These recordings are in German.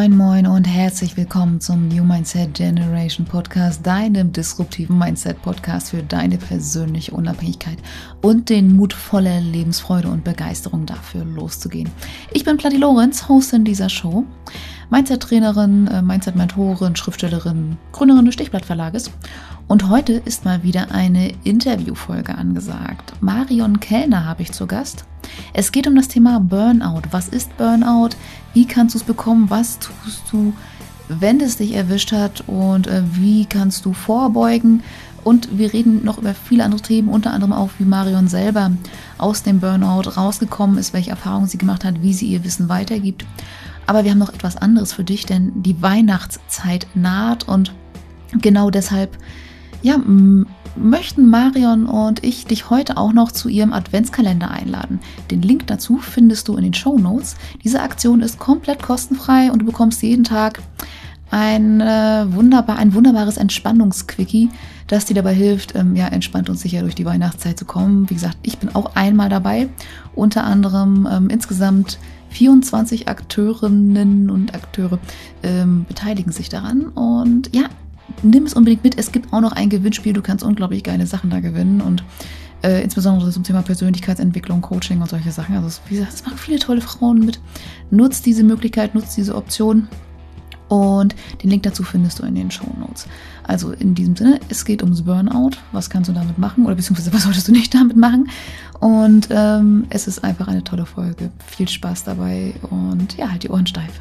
Moin, moin und herzlich willkommen zum New Mindset Generation Podcast, deinem disruptiven Mindset-Podcast für deine persönliche Unabhängigkeit und den Mut voller Lebensfreude und Begeisterung dafür loszugehen. Ich bin Platti Lorenz, Hostin dieser Show, Mindset-Trainerin, äh, Mindset-Mentorin, Schriftstellerin, Gründerin des Stichblatt-Verlages und heute ist mal wieder eine Interviewfolge angesagt. Marion Kellner habe ich zu Gast. Es geht um das Thema Burnout. Was ist Burnout? Wie kannst du es bekommen? Was tust du, wenn es dich erwischt hat? Und äh, wie kannst du vorbeugen? Und wir reden noch über viele andere Themen, unter anderem auch, wie Marion selber aus dem Burnout rausgekommen ist, welche Erfahrungen sie gemacht hat, wie sie ihr Wissen weitergibt. Aber wir haben noch etwas anderes für dich, denn die Weihnachtszeit naht und genau deshalb ja, möchten Marion und ich dich heute auch noch zu ihrem Adventskalender einladen. Den Link dazu findest du in den Show Notes. Diese Aktion ist komplett kostenfrei und du bekommst jeden Tag ein, äh, wunderbar, ein wunderbares Entspannungsquickie, das dir dabei hilft, ähm, ja, entspannt und sicher durch die Weihnachtszeit zu kommen. Wie gesagt, ich bin auch einmal dabei. Unter anderem ähm, insgesamt 24 Akteurinnen und Akteure ähm, beteiligen sich daran. Und ja, nimm es unbedingt mit. Es gibt auch noch ein Gewinnspiel. Du kannst unglaublich geile Sachen da gewinnen und äh, insbesondere zum Thema Persönlichkeitsentwicklung, Coaching und solche Sachen. Also, wie gesagt, es machen viele tolle Frauen mit. Nutzt diese Möglichkeit, nutzt diese Option. Und den Link dazu findest du in den Show Notes. Also in diesem Sinne, es geht ums Burnout. Was kannst du damit machen? Oder beziehungsweise was solltest du nicht damit machen? Und ähm, es ist einfach eine tolle Folge. Viel Spaß dabei und ja, halt die Ohren steif.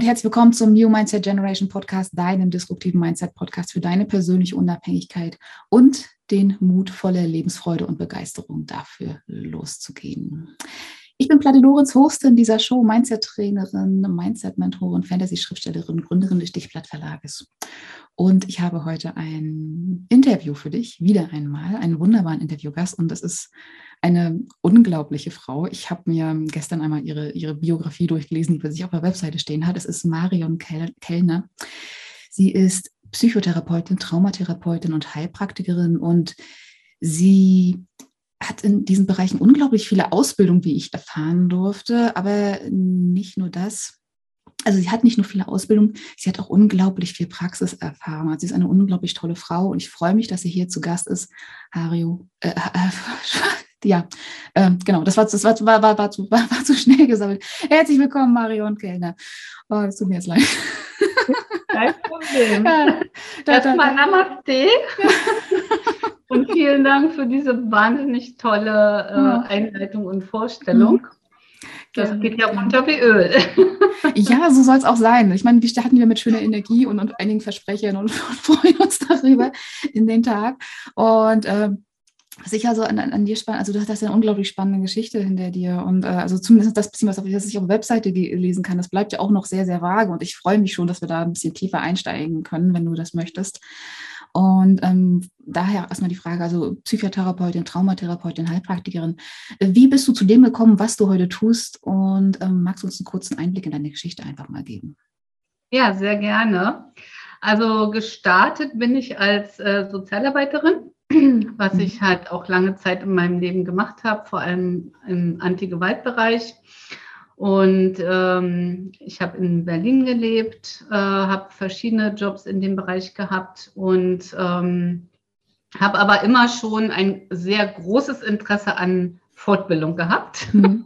Und herzlich willkommen zum New Mindset Generation Podcast, deinem disruptiven Mindset Podcast für deine persönliche Unabhängigkeit und den Mut voller Lebensfreude und Begeisterung dafür loszugehen. Ich bin Platte Lorenz, Hostin dieser Show, Mindset-Trainerin, Mindset-Mentorin, Fantasy-Schriftstellerin, Gründerin des Stichblatt-Verlages. Und ich habe heute ein Interview für dich, wieder einmal, einen wunderbaren Interviewgast. Und das ist eine unglaubliche Frau. Ich habe mir gestern einmal ihre, ihre Biografie durchgelesen, die bei sich auf der Webseite stehen hat. Es ist Marion Kellner. Sie ist Psychotherapeutin, Traumatherapeutin und Heilpraktikerin und sie hat in diesen Bereichen unglaublich viele Ausbildungen, wie ich erfahren durfte, aber nicht nur das. Also sie hat nicht nur viele Ausbildungen, sie hat auch unglaublich viel Praxiserfahrung. Also sie ist eine unglaublich tolle Frau und ich freue mich, dass sie hier zu Gast ist. Hario, äh, äh, ja, äh, genau, das, war, das war, war, war, war, zu, war, war zu schnell gesammelt. Herzlich willkommen, Marion Kellner. Oh, das tut mir jetzt leid. Kein Problem. Ja, da, Erstmal Namaste. und vielen Dank für diese wahnsinnig tolle äh, Einleitung und Vorstellung. Mhm. Das geht ja runter wie Öl. ja, so soll es auch sein. Ich meine, wir starten wir mit schöner Energie und, und einigen Versprechern und, und freuen uns darüber in den Tag. Und äh, was ich also an, an dir spannend, also du hast eine unglaublich spannende Geschichte hinter dir und äh, also zumindest das bisschen, was, was ich auf der Webseite lesen kann, das bleibt ja auch noch sehr, sehr vage und ich freue mich schon, dass wir da ein bisschen tiefer einsteigen können, wenn du das möchtest. Und ähm, daher erstmal die Frage, also Psychotherapeutin, Traumatherapeutin, Heilpraktikerin, wie bist du zu dem gekommen, was du heute tust und ähm, magst du uns einen kurzen Einblick in deine Geschichte einfach mal geben? Ja, sehr gerne. Also gestartet bin ich als äh, Sozialarbeiterin was ich halt auch lange Zeit in meinem Leben gemacht habe, vor allem im Anti-Gewalt-Bereich. Und ähm, ich habe in Berlin gelebt, äh, habe verschiedene Jobs in dem Bereich gehabt und ähm, habe aber immer schon ein sehr großes Interesse an Fortbildung gehabt. Mhm.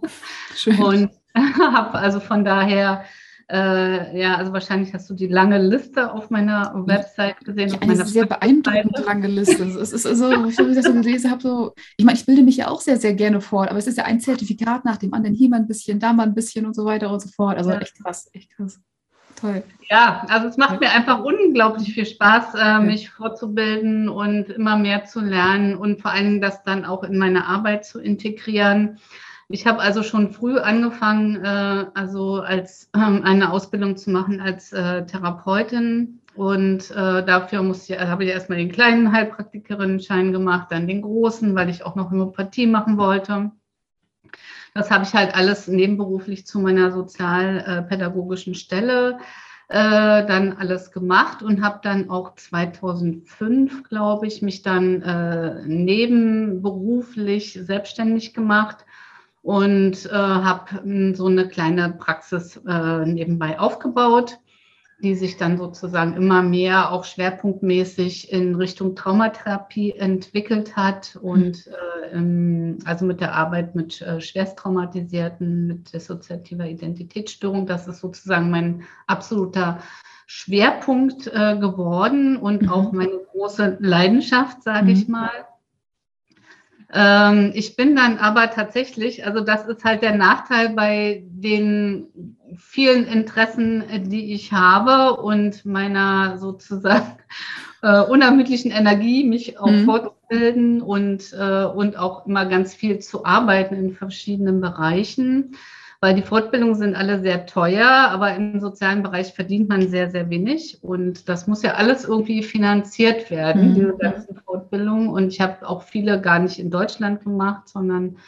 Und habe also von daher äh, ja, also wahrscheinlich hast du die lange Liste auf meiner Website gesehen. Ja, eine sehr beeindruckend lange Liste. es ist so, ich das so gelesen habe, so, ich meine, ich bilde mich ja auch sehr, sehr gerne fort, aber es ist ja ein Zertifikat nach dem anderen, hier mal ein bisschen, da mal ein bisschen und so weiter und so fort. Also ja. echt krass, echt krass. Toll. Ja, also es macht mir einfach unglaublich viel Spaß, äh, mich fortzubilden und immer mehr zu lernen und vor allen Dingen das dann auch in meine Arbeit zu integrieren. Ich habe also schon früh angefangen, äh, also als ähm, eine Ausbildung zu machen als äh, Therapeutin. Und äh, dafür habe ich erstmal den kleinen Heilpraktikerinnenschein gemacht, dann den großen, weil ich auch noch Homöopathie machen wollte. Das habe ich halt alles nebenberuflich zu meiner sozialpädagogischen Stelle äh, dann alles gemacht und habe dann auch 2005, glaube ich, mich dann äh, nebenberuflich selbstständig gemacht und äh, habe hm, so eine kleine Praxis äh, nebenbei aufgebaut die sich dann sozusagen immer mehr auch schwerpunktmäßig in Richtung Traumatherapie entwickelt hat und äh, also mit der Arbeit mit äh, schwersttraumatisierten, mit dissoziativer Identitätsstörung. Das ist sozusagen mein absoluter Schwerpunkt äh, geworden und mhm. auch meine große Leidenschaft, sage mhm. ich mal. Ähm, ich bin dann aber tatsächlich, also das ist halt der Nachteil bei den vielen Interessen, die ich habe und meiner sozusagen äh, unermüdlichen Energie, mich auch mhm. fortzubilden und, äh, und auch immer ganz viel zu arbeiten in verschiedenen Bereichen weil die Fortbildungen sind alle sehr teuer, aber im sozialen Bereich verdient man sehr, sehr wenig. Und das muss ja alles irgendwie finanziert werden, mhm. diese ganzen Fortbildungen. Und ich habe auch viele gar nicht in Deutschland gemacht, sondern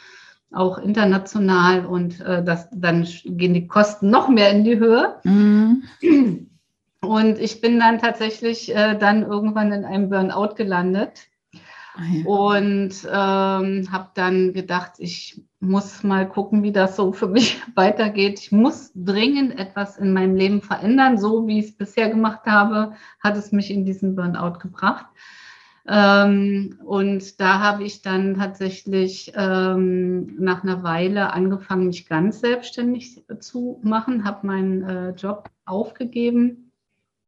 auch international. Und äh, das, dann gehen die Kosten noch mehr in die Höhe. Mhm. Und ich bin dann tatsächlich äh, dann irgendwann in einem Burnout gelandet Und ähm, habe dann gedacht, ich muss mal gucken, wie das so für mich weitergeht. Ich muss dringend etwas in meinem Leben verändern. So wie ich es bisher gemacht habe, hat es mich in diesen Burnout gebracht. Ähm, und da habe ich dann tatsächlich ähm, nach einer Weile angefangen, mich ganz selbstständig zu machen, habe meinen äh, Job aufgegeben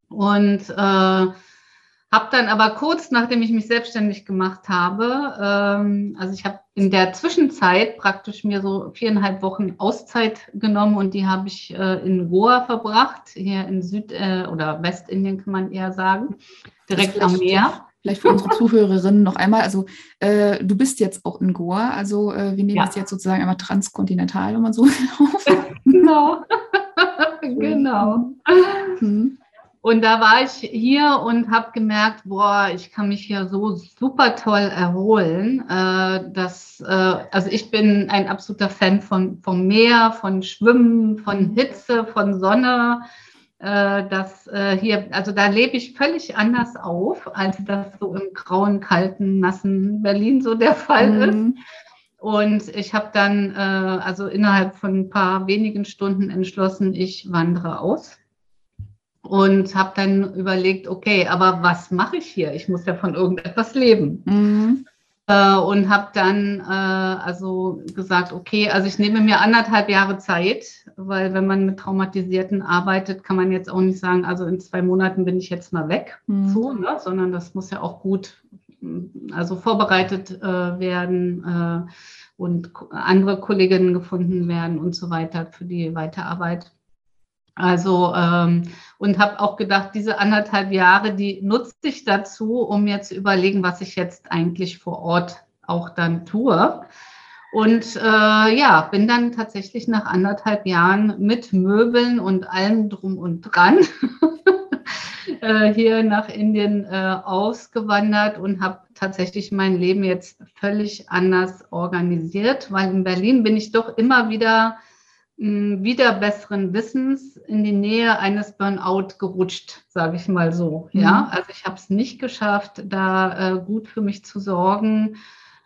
und äh, habe dann aber kurz, nachdem ich mich selbstständig gemacht habe, ähm, also ich habe in der Zwischenzeit praktisch mir so viereinhalb Wochen Auszeit genommen und die habe ich äh, in Goa verbracht, hier in Süd- äh, oder Westindien kann man eher sagen, direkt am Meer. Vielleicht für unsere Zuhörerinnen noch einmal, also äh, du bist jetzt auch in Goa, also äh, wir nehmen ja. das jetzt sozusagen einmal transkontinental, wenn man so auf. genau. genau. Mhm. Und da war ich hier und habe gemerkt, boah, ich kann mich hier so super toll erholen. Äh, dass, äh, also ich bin ein absoluter Fan von, vom Meer, von Schwimmen, von Hitze, von Sonne. Äh, das äh, hier, also da lebe ich völlig anders auf, als das so im grauen, kalten, nassen Berlin so der Fall mhm. ist. Und ich habe dann äh, also innerhalb von ein paar wenigen Stunden entschlossen, ich wandere aus und habe dann überlegt, okay, aber was mache ich hier? Ich muss ja von irgendetwas leben. Mhm. Äh, und habe dann äh, also gesagt, okay, also ich nehme mir anderthalb Jahre Zeit, weil wenn man mit Traumatisierten arbeitet, kann man jetzt auch nicht sagen, also in zwei Monaten bin ich jetzt mal weg, mhm. so, ne? sondern das muss ja auch gut also vorbereitet äh, werden äh, und andere Kolleginnen gefunden werden und so weiter für die Weiterarbeit. Also ähm, und habe auch gedacht, diese anderthalb Jahre, die nutze ich dazu, um mir zu überlegen, was ich jetzt eigentlich vor Ort auch dann tue. Und äh, ja, bin dann tatsächlich nach anderthalb Jahren mit Möbeln und allem drum und dran äh, hier nach Indien äh, ausgewandert und habe tatsächlich mein Leben jetzt völlig anders organisiert, weil in Berlin bin ich doch immer wieder wieder besseren Wissens in die Nähe eines Burnout gerutscht, sage ich mal so. Mhm. Ja, also ich habe es nicht geschafft, da äh, gut für mich zu sorgen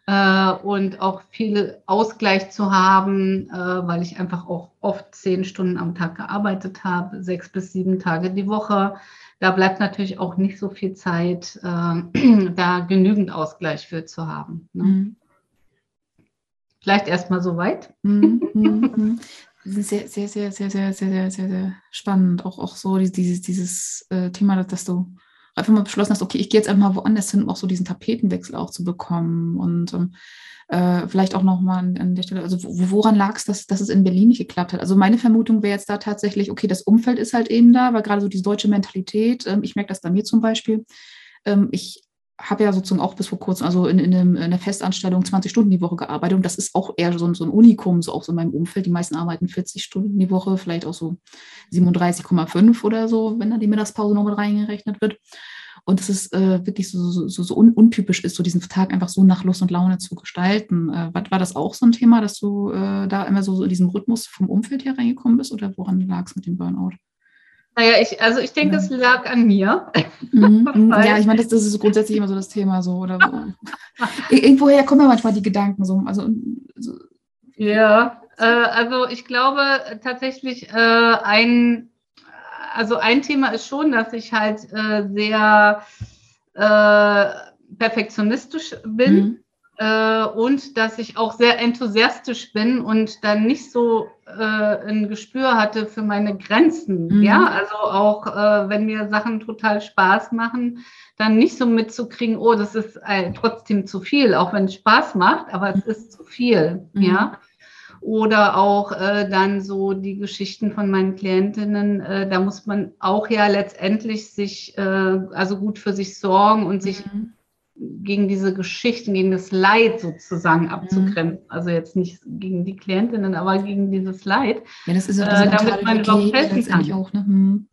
äh, und auch viel Ausgleich zu haben, äh, weil ich einfach auch oft zehn Stunden am Tag gearbeitet habe, sechs bis sieben Tage die Woche. Da bleibt natürlich auch nicht so viel Zeit, äh, da genügend Ausgleich für zu haben. Ne? Mhm. Vielleicht erstmal so weit. Sehr, sehr, sehr, sehr, sehr, sehr, sehr, sehr, sehr spannend. Auch, auch so dieses, dieses äh, Thema, dass du einfach mal beschlossen hast, okay, ich gehe jetzt einfach mal woanders hin, um auch so diesen Tapetenwechsel auch zu bekommen. Und ähm, äh, vielleicht auch nochmal an, an der Stelle, also woran lag es, dass, dass es in Berlin nicht geklappt hat? Also meine Vermutung wäre jetzt da tatsächlich, okay, das Umfeld ist halt eben da, weil gerade so diese deutsche Mentalität, ähm, ich merke das bei mir zum Beispiel, ähm, ich habe ja sozusagen auch bis vor kurzem, also in, in, einem, in einer Festanstellung 20 Stunden die Woche gearbeitet und das ist auch eher so, so ein Unikum, so auch so in meinem Umfeld. Die meisten arbeiten 40 Stunden die Woche, vielleicht auch so 37,5 oder so, wenn da die Mittagspause noch mit reingerechnet wird. Und es ist äh, wirklich so, so, so, so un untypisch ist, so diesen Tag einfach so nach Lust und Laune zu gestalten. Äh, war, war das auch so ein Thema, dass du äh, da immer so, so in diesem Rhythmus vom Umfeld her reingekommen bist oder woran lag es mit dem Burnout? Naja, ich, also ich denke, es lag an mir. Mhm. mhm. ja, ich meine, das, das, ist grundsätzlich immer so das Thema so. Oder Irgendwoher kommen ja manchmal die Gedanken so. Also, so. Ja, äh, also ich glaube tatsächlich äh, ein also ein Thema ist schon, dass ich halt äh, sehr äh, perfektionistisch bin mhm. Äh, und dass ich auch sehr enthusiastisch bin und dann nicht so äh, ein Gespür hatte für meine Grenzen. Mhm. Ja, also auch äh, wenn mir Sachen total Spaß machen, dann nicht so mitzukriegen, oh, das ist trotzdem zu viel, auch wenn es Spaß macht, aber es ist zu viel. Mhm. Ja. Oder auch äh, dann so die Geschichten von meinen Klientinnen, äh, da muss man auch ja letztendlich sich, äh, also gut für sich sorgen und sich mhm. Gegen diese Geschichten, gegen das Leid sozusagen abzugrenzen. Mhm. Also jetzt nicht gegen die Klientinnen, aber gegen dieses Leid. Ja, das ist ja äh, damit man überhaupt helfen kann. Auch, ne? mhm.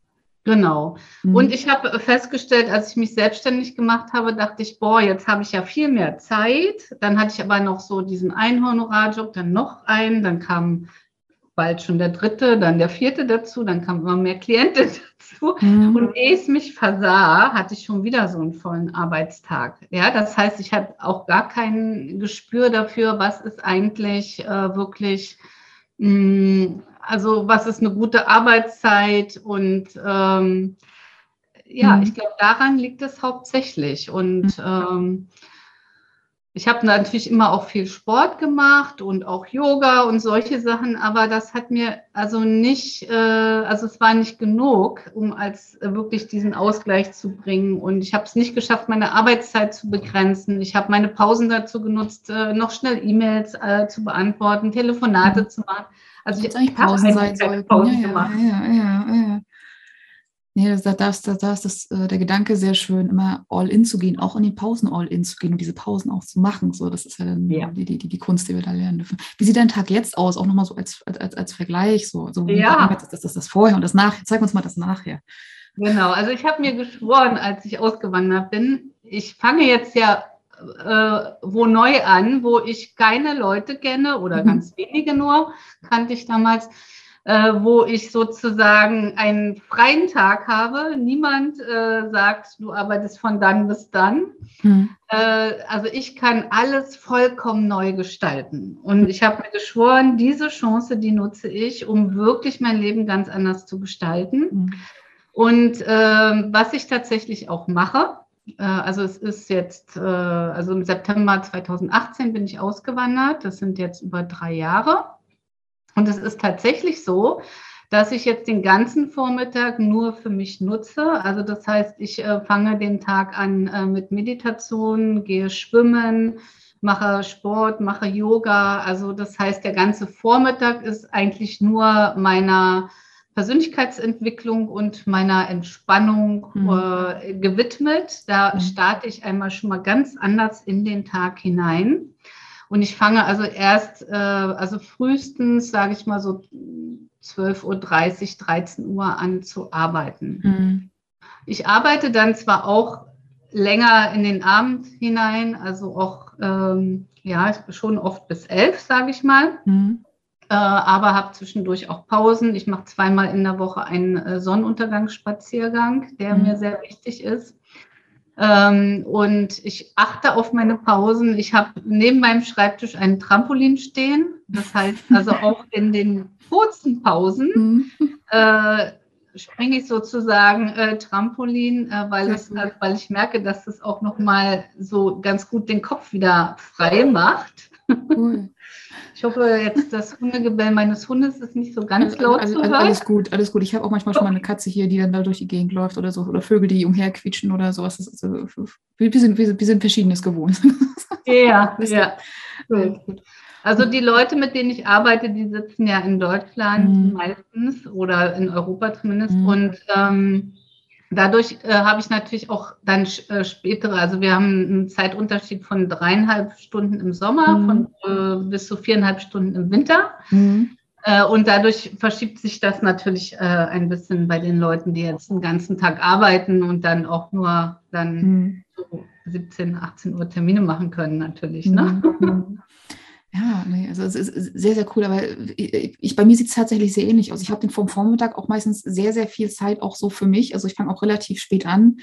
Genau. Mhm. Und ich habe festgestellt, als ich mich selbstständig gemacht habe, dachte ich, boah, jetzt habe ich ja viel mehr Zeit. Dann hatte ich aber noch so diesen einen Honorarjob, dann noch einen, dann kam bald schon der dritte, dann der vierte dazu, dann kamen immer mehr Klienten dazu. Mhm. Und ehe es mich versah, hatte ich schon wieder so einen vollen Arbeitstag. Ja, das heißt, ich hatte auch gar kein Gespür dafür, was ist eigentlich äh, wirklich mh, mm, also was ist eine gute Arbeitszeit und ähm, ja, mhm. ich glaube, daran liegt es hauptsächlich. Und mhm. ähm, ich habe natürlich immer auch viel Sport gemacht und auch Yoga und solche Sachen, aber das hat mir also nicht, äh, also es war nicht genug, um als äh, wirklich diesen Ausgleich zu bringen. Und ich habe es nicht geschafft, meine Arbeitszeit zu begrenzen. Ich habe meine Pausen dazu genutzt, äh, noch schnell E-Mails äh, zu beantworten, Telefonate mhm. zu machen. Also jetzt eigentlich Pausen sein sollten. Pause ja, ja, ja, ja, ja. Nee, da, da, da, da ist das, äh, der Gedanke sehr schön, immer all in zu gehen, auch in den Pausen all in zu gehen und diese Pausen auch zu machen. So, das ist ja dann ja. Die, die, die, Kunst, die wir da lernen dürfen. Wie sieht dein Tag jetzt aus? Auch nochmal so als, als, als Vergleich. So, so ja. das, das, das, das Vorher und das Nachher. Zeig uns mal das Nachher. Genau, also ich habe mir geschworen, als ich ausgewandert bin, ich fange jetzt ja äh, wo neu an, wo ich keine Leute kenne oder mhm. ganz wenige nur, kannte ich damals, äh, wo ich sozusagen einen freien Tag habe. Niemand äh, sagt, du arbeitest von dann bis dann. Mhm. Äh, also ich kann alles vollkommen neu gestalten. Und ich habe mir geschworen, diese Chance, die nutze ich, um wirklich mein Leben ganz anders zu gestalten. Mhm. Und ähm, was ich tatsächlich auch mache, äh, also es ist jetzt, äh, also im September 2018 bin ich ausgewandert. Das sind jetzt über drei Jahre. Und es ist tatsächlich so, dass ich jetzt den ganzen Vormittag nur für mich nutze. Also das heißt, ich äh, fange den Tag an mit Meditation, gehe schwimmen, mache Sport, mache Yoga. Also das heißt, der ganze Vormittag ist eigentlich nur meiner Persönlichkeitsentwicklung und meiner Entspannung mhm. äh, gewidmet. Da mhm. starte ich einmal schon mal ganz anders in den Tag hinein. Und ich fange also erst, äh, also frühestens, sage ich mal so 12.30 Uhr, 13 Uhr an zu arbeiten. Mhm. Ich arbeite dann zwar auch länger in den Abend hinein, also auch, ähm, ja, schon oft bis elf, sage ich mal. Mhm äh, aber habe zwischendurch auch Pausen. Ich mache zweimal in der Woche einen äh, Sonnenuntergangsspaziergang, der mhm. mir sehr wichtig ist. Ähm, und ich achte auf meine Pausen. Ich habe neben meinem Schreibtisch einen Trampolin stehen. Das heißt also auch in den kurzen Pausen mhm. äh, springe ich sozusagen äh, Trampolin, äh, weil, es, äh, weil ich merke, dass es auch nochmal so ganz gut den Kopf wieder frei macht. Cool. Ich hoffe, jetzt das Hundegebell meines Hundes ist nicht so ganz also, laut also, zu hören. Alles gut, alles gut. Ich habe auch manchmal schon mal eine Katze hier, die dann da durch die Gegend läuft oder so. Oder Vögel, die umherquietschen oder sowas. Das ist, also, wir, sind, wir, sind, Verschiedenes gewohnt. Ja, ja. Also die Leute, mit denen ich arbeite, die sitzen ja in Deutschland mhm. meistens oder in Europa zumindest. Mhm. Und ähm, dadurch äh, habe ich natürlich auch dann äh, spätere, also wir haben einen Zeitunterschied von dreieinhalb Stunden im Sommer, mhm. von äh, bis zu viereinhalb Stunden im Winter. Mhm. Äh, und dadurch verschiebt sich das natürlich äh, ein bisschen bei den Leuten, die jetzt den ganzen Tag arbeiten und dann auch nur dann mhm. so 17, 18 Uhr Termine machen können, natürlich. Ne? Ja, nee, also es ist sehr, sehr cool. Aber ich, bei mir sieht es tatsächlich sehr ähnlich aus. Ich habe den vom Vormittag auch meistens sehr, sehr viel Zeit auch so für mich. Also ich fange auch relativ spät an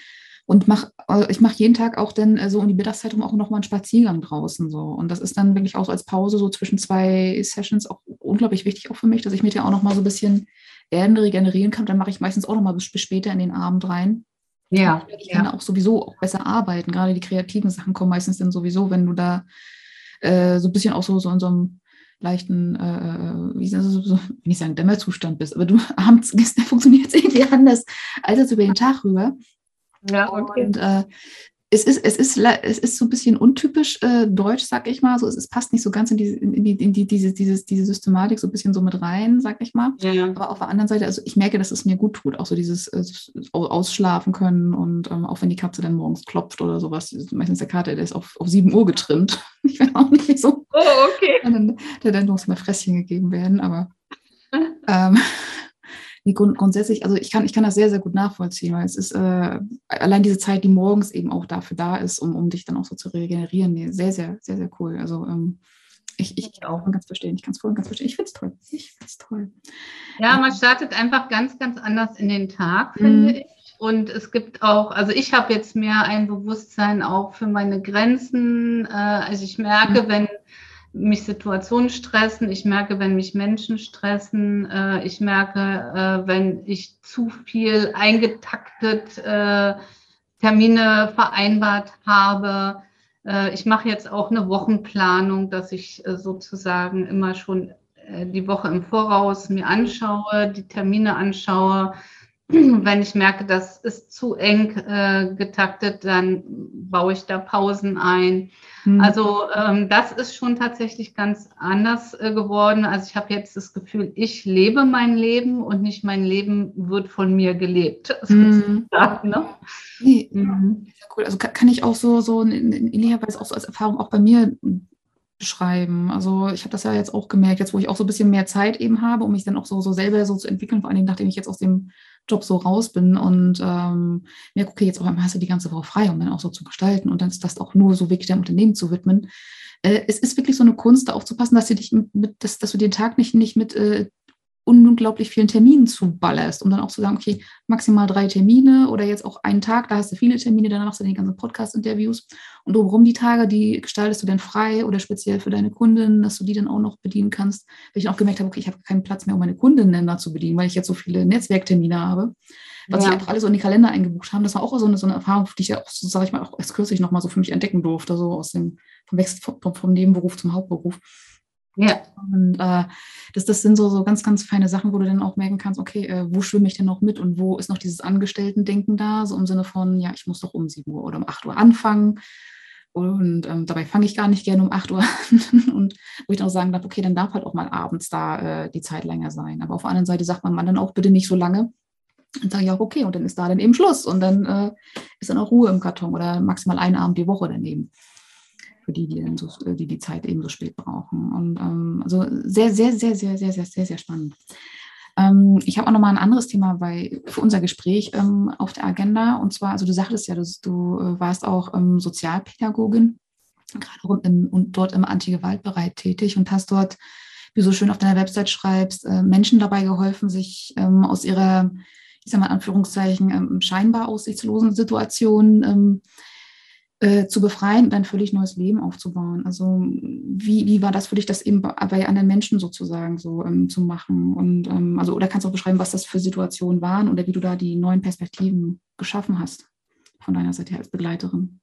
und mach, äh, ich mache jeden Tag auch dann äh, so um die Mittagszeit auch nochmal einen Spaziergang draußen so. Und das ist dann wirklich auch so als Pause so zwischen zwei Sessions auch unglaublich wichtig auch für mich, dass ich mir ja auch nochmal so ein bisschen Erden regenerieren kann. Dann mache ich meistens auch nochmal bis, bis später in den Abend rein. Ja. Ich kann ja. auch sowieso auch besser arbeiten. Gerade die kreativen Sachen kommen meistens dann sowieso, wenn du da äh, so ein bisschen auch so, so in so einem leichten, äh, äh wie das, so, ich sagen, Dämmerzustand bist, aber du abends funktioniert es irgendwie anders als über den Tag rüber. Ja, okay. Und äh, es ist, es ist, es ist so ein bisschen untypisch äh, deutsch, sag ich mal. So, es, es passt nicht so ganz in, diese, in, die, in die, diese, diese, diese Systematik so ein bisschen so mit rein, sag ich mal. Ja. Aber auf der anderen Seite, also ich merke, dass es mir gut tut, auch so dieses äh, Ausschlafen können und ähm, auch wenn die Katze dann morgens klopft oder sowas, meistens der Kater, der ist auf, auf 7 Uhr getrimmt. Ich bin auch nicht so. Oh, okay. Dann, dann muss mal Fresschen gegeben werden, aber ähm, nee, grund, grundsätzlich, also ich kann, ich kann das sehr, sehr gut nachvollziehen, weil es ist äh, allein diese Zeit, die morgens eben auch dafür da ist, um, um dich dann auch so zu regenerieren, nee, sehr, sehr, sehr, sehr cool. Also ähm, ich, ich auch ganz verstehen, ich kann es voll und ganz verstehen. Ich finde es toll. Ich finde es toll. Ja, man startet einfach ganz, ganz anders in den Tag, finde mhm. ich. Und es gibt auch, also ich habe jetzt mehr ein Bewusstsein auch für meine Grenzen. Äh, also ich merke, mhm. wenn mich Situationen stressen, ich merke, wenn mich Menschen stressen, äh, ich merke, äh, wenn ich zu viel eingetaktet äh, Termine vereinbart habe. Äh, ich mache jetzt auch eine Wochenplanung, dass ich äh, sozusagen immer schon äh, die Woche im Voraus mir anschaue, die Termine anschaue. Wenn ich merke, das ist zu eng getaktet, dann baue ich da Pausen ein. Mhm. Also ähm, das ist schon tatsächlich ganz anders äh, geworden. Also ich habe jetzt das Gefühl, ich lebe mein Leben und nicht mein Leben wird von mir gelebt. Mhm. ne? nee, mhm. cool. Also kann, kann, ich auch so, so in, in ähnlicher Weise auch so als Erfahrung auch bei mir beschreiben. Also ich habe das ja jetzt auch gemerkt, jetzt wo ich auch so ein bisschen mehr Zeit eben habe, um mich dann auch so, so selber so zu entwickeln, vor allem nachdem ich jetzt aus dem Job so raus bin und ähm, merke, okay, jetzt auch einmal hast du die ganze Woche frei, um dann auch so zu gestalten und dann ist das auch nur so wirklich deinem Unternehmen zu widmen. Äh, es ist wirklich so eine Kunst, da aufzupassen, dass du dich mit, dass, dass du den Tag nicht, nicht mit äh, unglaublich vielen Terminen zuballerst, um dann auch zu sagen, okay, maximal drei Termine oder jetzt auch einen Tag, da hast du viele Termine, dann machst du die ganzen Podcast-Interviews und drumherum die Tage, die gestaltest du dann frei oder speziell für deine Kunden, dass du die dann auch noch bedienen kannst. Weil ich auch gemerkt habe, okay, ich habe keinen Platz mehr, um meine Kundinnen da zu bedienen, weil ich jetzt so viele Netzwerktermine habe, was ja. ich einfach alle so in die Kalender eingebucht haben. Das war auch so eine, so eine Erfahrung, die ich ja auch, so sage ich mal, auch erst kürzlich nochmal so für mich entdecken durfte, so aus dem vom Wechsel vom, vom Nebenberuf zum Hauptberuf. Ja. Und äh, das, das sind so, so ganz, ganz feine Sachen, wo du dann auch merken kannst, okay, äh, wo schwimme ich denn noch mit und wo ist noch dieses Angestellten-Denken da, so im Sinne von, ja, ich muss doch um 7 Uhr oder um 8 Uhr anfangen. Und ähm, dabei fange ich gar nicht gerne um 8 Uhr an. und wo ich dann auch sagen darf, okay, dann darf halt auch mal abends da äh, die Zeit länger sein. Aber auf der anderen Seite sagt man, man dann auch bitte nicht so lange. Und sage ich auch, okay, und dann ist da dann eben Schluss. Und dann äh, ist dann auch Ruhe im Karton oder maximal einen Abend die Woche daneben für die, die, so, äh, die die Zeit eben so spät brauchen. Und ähm, also sehr, sehr, sehr, sehr, sehr, sehr, sehr, sehr spannend. Ähm, ich habe auch nochmal ein anderes Thema bei, für unser Gespräch ähm, auf der Agenda. Und zwar, also du sagtest ja, dass du äh, warst auch ähm, Sozialpädagogin, gerade im, und dort im Antigewaltbereich tätig und hast dort, wie du so schön auf deiner Website schreibst, äh, Menschen dabei geholfen, sich ähm, aus ihrer, ich sage mal in Anführungszeichen, ähm, scheinbar aussichtslosen Situation äh, zu befreien und ein völlig neues Leben aufzubauen. Also wie, wie war das für dich, das eben bei, anderen Menschen sozusagen so ähm, zu machen? Und ähm, also oder kannst du auch beschreiben, was das für Situationen waren oder wie du da die neuen Perspektiven geschaffen hast von deiner Seite her als Begleiterin?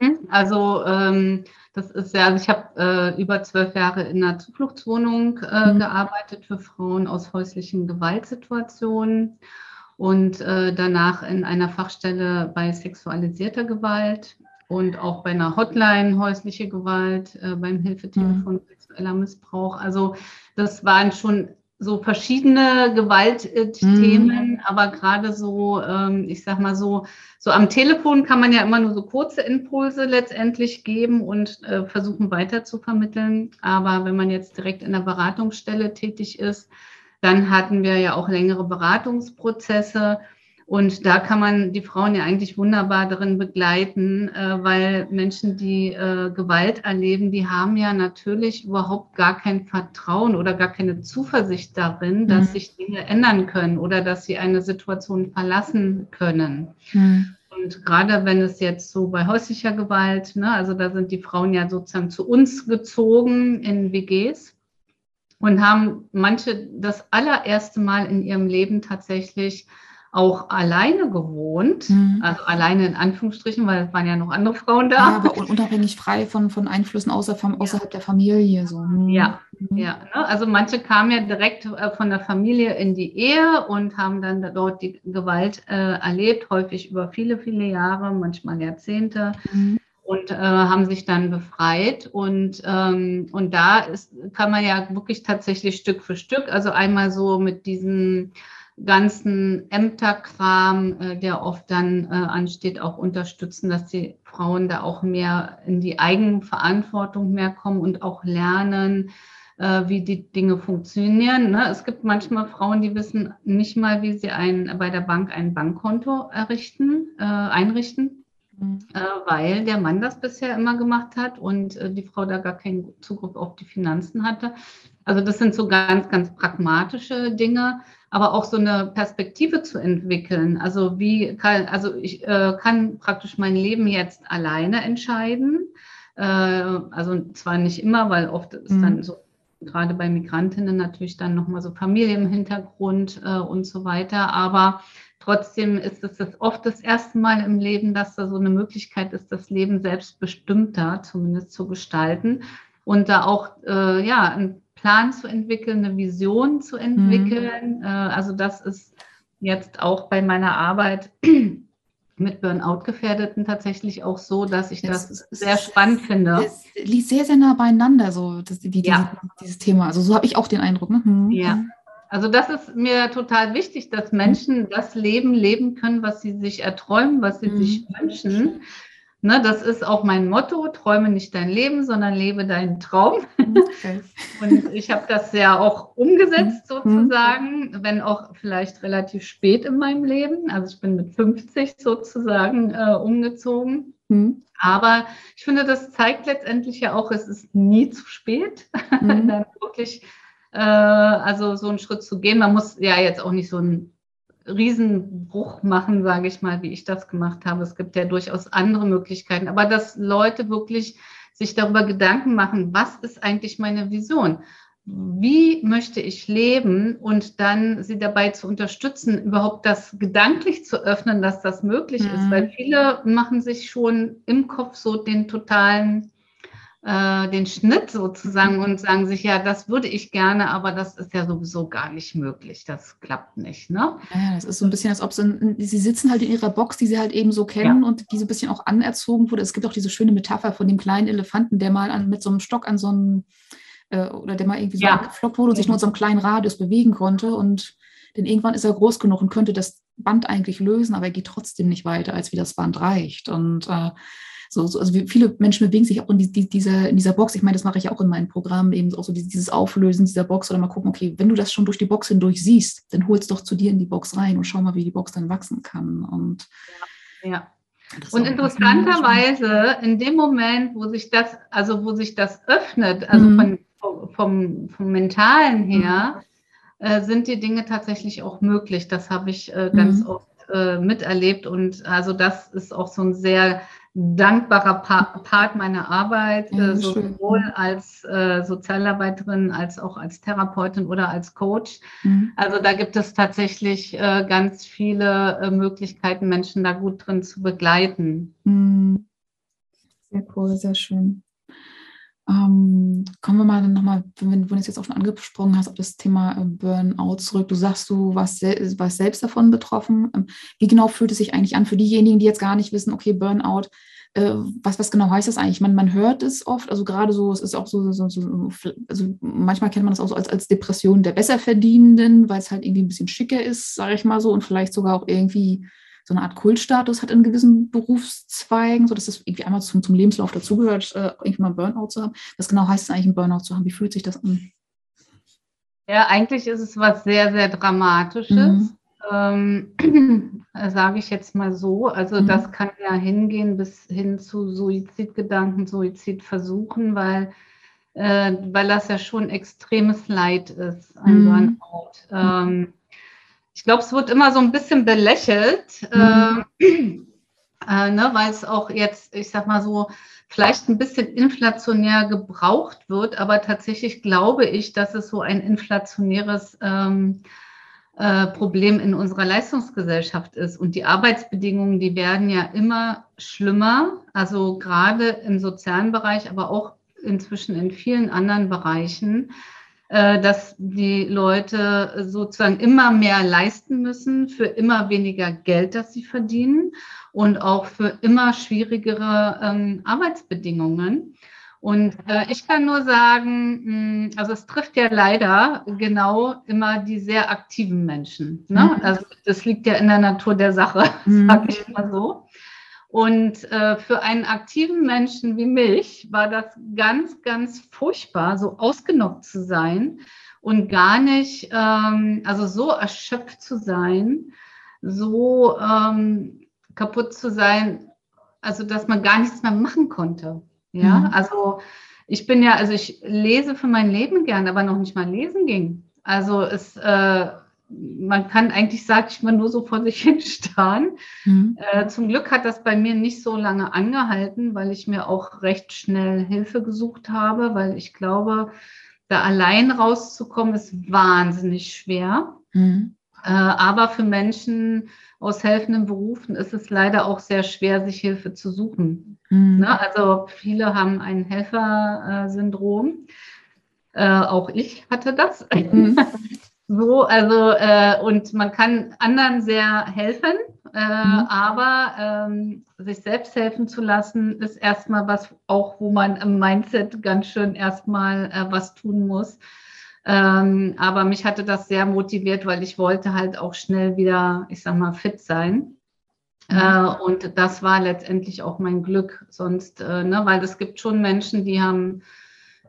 Mhm. Also ähm, das ist ja, also ich habe äh, über zwölf Jahre in einer Zufluchtswohnung äh, mhm. gearbeitet für Frauen aus häuslichen Gewaltsituationen und äh, danach in einer Fachstelle bei sexualisierter Gewalt und auch bei einer Hotline häusliche Gewalt, äh, beim Hilfetelefon mhm. sexueller Missbrauch. Also das waren schon so verschiedene Gewaltthemen, mhm. aber gerade so, ähm, ich sag mal so, so am Telefon kann man ja immer nur so kurze Impulse letztendlich geben und äh, versuchen weiter zu vermitteln. Aber wenn man jetzt direkt in der Beratungsstelle tätig ist, dann hatten wir ja auch längere Beratungsprozesse und da kann man die Frauen ja eigentlich wunderbar darin begleiten, äh, weil Menschen, die äh, Gewalt erleben, die haben ja natürlich überhaupt gar kein Vertrauen oder gar keine Zuversicht darin, dass mhm. sich Dinge ändern können oder dass sie eine Situation verlassen können. Mhm. Und gerade wenn es jetzt so bei häuslicher Gewalt, ne, also da sind die Frauen ja sozusagen zu uns gezogen in WGs und haben manche das allererste Mal in ihrem Leben tatsächlich auch alleine gewohnt, mhm. also alleine in Anführungsstrichen, weil es waren ja noch andere Frauen da. Ja, aber unabhängig frei von, von Einflüssen außer, außerhalb ja. der Familie. So. Mhm. Ja, mhm. ja. Ne? Also manche kamen ja direkt äh, von der Familie in die Ehe und haben dann dort die Gewalt äh, erlebt, häufig über viele, viele Jahre, manchmal Jahrzehnte. Mhm und äh, haben sich dann befreit. Und, ähm, und da ist, kann man ja wirklich tatsächlich Stück für Stück, also einmal so mit diesen ganzen Ämterkram, äh, der oft dann äh, ansteht, auch unterstützen, dass die Frauen da auch mehr in die Eigenverantwortung mehr kommen und auch lernen, äh, wie die Dinge funktionieren. Ne? Es gibt manchmal Frauen, die wissen nicht mal, wie sie ein, bei der Bank ein Bankkonto errichten, äh, einrichten. Mhm. Äh, weil der Mann das bisher immer gemacht hat und äh, die Frau da gar keinen Zugriff auf die Finanzen hatte. Also das sind so ganz, ganz pragmatische Dinge, aber auch so eine Perspektive zu entwickeln. Also wie kann, also ich äh, kann praktisch mein Leben jetzt alleine entscheiden. Äh, also zwar nicht immer, weil oft ist mhm. dann so gerade bei Migrantinnen natürlich dann nochmal so Familie im Hintergrund äh, und so weiter. Aber trotzdem ist es das oft das erste Mal im Leben, dass da so eine Möglichkeit ist, das Leben selbstbestimmter zumindest zu gestalten und da auch äh, ja ein Plan zu entwickeln, eine Vision zu entwickeln. Mhm. Äh, also das ist jetzt auch bei meiner Arbeit mit Burnout-Gefährdeten tatsächlich auch so, dass ich das, das sehr spannend finde. Es liegt sehr, sehr nah beieinander, so das, die, ja. dieses, dieses, Thema. Also so habe ich auch den Eindruck. Ne? Hm. Ja. Also das ist mir total wichtig, dass Menschen das Leben leben können, was sie sich erträumen, was sie mhm. sich wünschen. Ne, das ist auch mein Motto, träume nicht dein Leben, sondern lebe deinen Traum. Okay. Und ich habe das ja auch umgesetzt mhm. sozusagen, wenn auch vielleicht relativ spät in meinem Leben. Also ich bin mit 50 sozusagen äh, umgezogen. Mhm. Aber ich finde, das zeigt letztendlich ja auch, es ist nie zu spät, mhm. dann wirklich äh, also so einen Schritt zu gehen. Man muss ja jetzt auch nicht so ein Riesenbruch machen, sage ich mal, wie ich das gemacht habe. Es gibt ja durchaus andere Möglichkeiten, aber dass Leute wirklich sich darüber Gedanken machen, was ist eigentlich meine Vision? Wie möchte ich leben und dann sie dabei zu unterstützen, überhaupt das gedanklich zu öffnen, dass das möglich mhm. ist, weil viele machen sich schon im Kopf so den totalen äh, den Schnitt sozusagen und sagen sich, ja, das würde ich gerne, aber das ist ja sowieso gar nicht möglich. Das klappt nicht. Ne? Ja, das ist so ein bisschen, als ob sie, sie sitzen halt in ihrer Box, die sie halt eben so kennen ja. und die so ein bisschen auch anerzogen wurde. Es gibt auch diese schöne Metapher von dem kleinen Elefanten, der mal an, mit so einem Stock an so einem, äh, oder der mal irgendwie so ja. geflockt wurde und sich nur in so einem kleinen Radius bewegen konnte und denn irgendwann ist er groß genug und könnte das Band eigentlich lösen, aber er geht trotzdem nicht weiter, als wie das Band reicht. Und äh, so, so, also viele Menschen bewegen sich auch in, die, die, dieser, in dieser Box. Ich meine, das mache ich auch in meinen Programmen, eben auch so dieses Auflösen dieser Box oder mal gucken, okay, wenn du das schon durch die Box hindurch siehst, dann hol es doch zu dir in die Box rein und schau mal, wie die Box dann wachsen kann. Und ja. ja. Und interessanterweise, in dem Moment, wo sich das, also wo sich das öffnet, also mhm. von, vom, vom Mentalen her, mhm. äh, sind die Dinge tatsächlich auch möglich. Das habe ich äh, ganz mhm. oft äh, miterlebt. Und also das ist auch so ein sehr dankbarer pa Part meiner Arbeit, äh, sowohl als äh, Sozialarbeiterin als auch als Therapeutin oder als Coach. Mhm. Also da gibt es tatsächlich äh, ganz viele äh, Möglichkeiten, Menschen da gut drin zu begleiten. Mhm. Sehr cool, sehr schön. Ähm, kommen wir mal nochmal, wenn, du jetzt auch schon angesprochen hast, auf das Thema äh, Burnout zurück. Du sagst, du warst, warst selbst davon betroffen. Ähm, wie genau fühlt es sich eigentlich an für diejenigen, die jetzt gar nicht wissen, okay, Burnout, äh, was, was genau heißt das eigentlich? Man, man hört es oft, also gerade so, es ist auch so, so, so, also manchmal kennt man das auch so als, als Depression der Besserverdienenden, weil es halt irgendwie ein bisschen schicker ist, sage ich mal so, und vielleicht sogar auch irgendwie so eine Art Kultstatus hat in gewissen Berufszweigen, so dass das irgendwie einmal zum, zum Lebenslauf dazugehört, äh, irgendwie mal Burnout zu haben. Was genau heißt es eigentlich, einen Burnout zu haben? Wie fühlt sich das an? Ja, eigentlich ist es was sehr, sehr Dramatisches. Mhm. Ähm, sage ich jetzt mal so. Also mhm. das kann ja hingehen bis hin zu Suizidgedanken, Suizidversuchen, weil, äh, weil das ja schon extremes Leid ist, ein mhm. Burnout. Ähm, ich glaube, es wird immer so ein bisschen belächelt, mhm. äh, äh, ne, weil es auch jetzt, ich sag mal so, vielleicht ein bisschen inflationär gebraucht wird, aber tatsächlich glaube ich, dass es so ein inflationäres ähm, äh, Problem in unserer Leistungsgesellschaft ist. Und die Arbeitsbedingungen, die werden ja immer schlimmer, also gerade im sozialen Bereich, aber auch inzwischen in vielen anderen Bereichen, dass die Leute sozusagen immer mehr leisten müssen für immer weniger Geld, das sie verdienen und auch für immer schwierigere ähm, Arbeitsbedingungen. Und äh, ich kann nur sagen, mh, also es trifft ja leider genau immer die sehr aktiven Menschen. Ne? Mhm. Also das liegt ja in der Natur der Sache, mhm. sage ich mal so. Und äh, für einen aktiven Menschen wie mich war das ganz, ganz furchtbar, so ausgenockt zu sein und gar nicht, ähm, also so erschöpft zu sein, so ähm, kaputt zu sein, also dass man gar nichts mehr machen konnte. Ja, mhm. also ich bin ja, also ich lese für mein Leben gern, aber noch nicht mal lesen ging. Also es, äh, man kann eigentlich, sag ich mal, nur so vor sich hin starren. Mhm. Äh, zum Glück hat das bei mir nicht so lange angehalten, weil ich mir auch recht schnell Hilfe gesucht habe, weil ich glaube, da allein rauszukommen ist wahnsinnig schwer. Mhm. Äh, aber für Menschen aus helfenden Berufen ist es leider auch sehr schwer, sich Hilfe zu suchen. Mhm. Ne? Also viele haben ein Helfersyndrom. Äh, auch ich hatte das. So, also, äh, und man kann anderen sehr helfen, äh, mhm. aber ähm, sich selbst helfen zu lassen, ist erstmal was, auch wo man im Mindset ganz schön erstmal äh, was tun muss. Ähm, aber mich hatte das sehr motiviert, weil ich wollte halt auch schnell wieder, ich sag mal, fit sein. Mhm. Äh, und das war letztendlich auch mein Glück. Sonst, äh, ne, weil es gibt schon Menschen, die haben,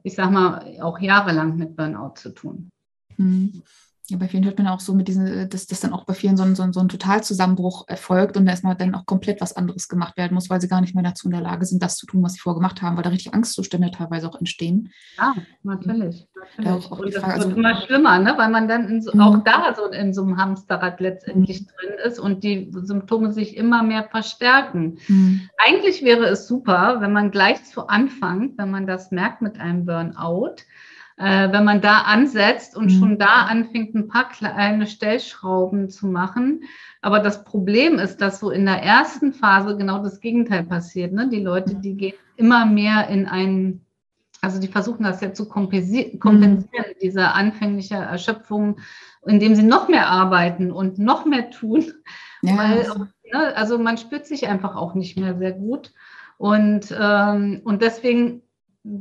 ich sag mal, auch jahrelang mit Burnout zu tun. Mhm. Ja, bei vielen hört man auch so mit diesen, äh, dass das dann auch bei vielen so ein, so ein, so ein Totalzusammenbruch erfolgt und da erstmal dann auch komplett was anderes gemacht werden muss, weil sie gar nicht mehr dazu in der Lage sind, das zu tun, was sie vorgemacht haben, weil da richtig Angstzustände teilweise auch entstehen. Ja, natürlich. natürlich. Auch, auch und das Frage, wird also, immer schlimmer, ne? weil man dann so, auch mhm. da so in so einem Hamsterrad letztendlich mhm. drin ist und die Symptome sich immer mehr verstärken. Mhm. Eigentlich wäre es super, wenn man gleich zu Anfang, wenn man das merkt mit einem Burnout, äh, wenn man da ansetzt und mhm. schon da anfängt, ein paar kleine Stellschrauben zu machen. Aber das Problem ist, dass so in der ersten Phase genau das Gegenteil passiert. Ne? Die Leute, die gehen immer mehr in einen, also die versuchen das ja zu kompensieren, kompensieren mhm. diese anfängliche Erschöpfung, indem sie noch mehr arbeiten und noch mehr tun. Ja. Weil, ne, also man spürt sich einfach auch nicht mehr sehr gut. Und, ähm, und deswegen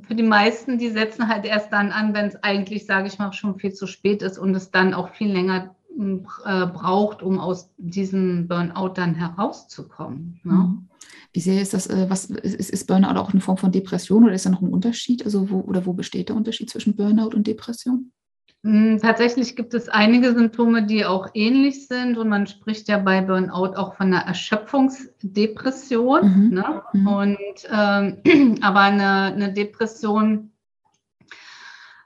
für die meisten, die setzen halt erst dann an, wenn es eigentlich, sage ich mal, schon viel zu spät ist und es dann auch viel länger äh, braucht, um aus diesem Burnout dann herauszukommen. Ne? Mhm. Wie sehr ist das, äh, was ist, ist, Burnout auch eine Form von Depression oder ist da noch ein Unterschied? Also wo oder wo besteht der Unterschied zwischen Burnout und Depression? Hm, tatsächlich gibt es einige Symptome, die auch ähnlich sind und man spricht ja bei Burnout auch von einer Erschöpfungsdepression. Mhm. Ne? Mhm. Und ähm, aber eine, eine Depression,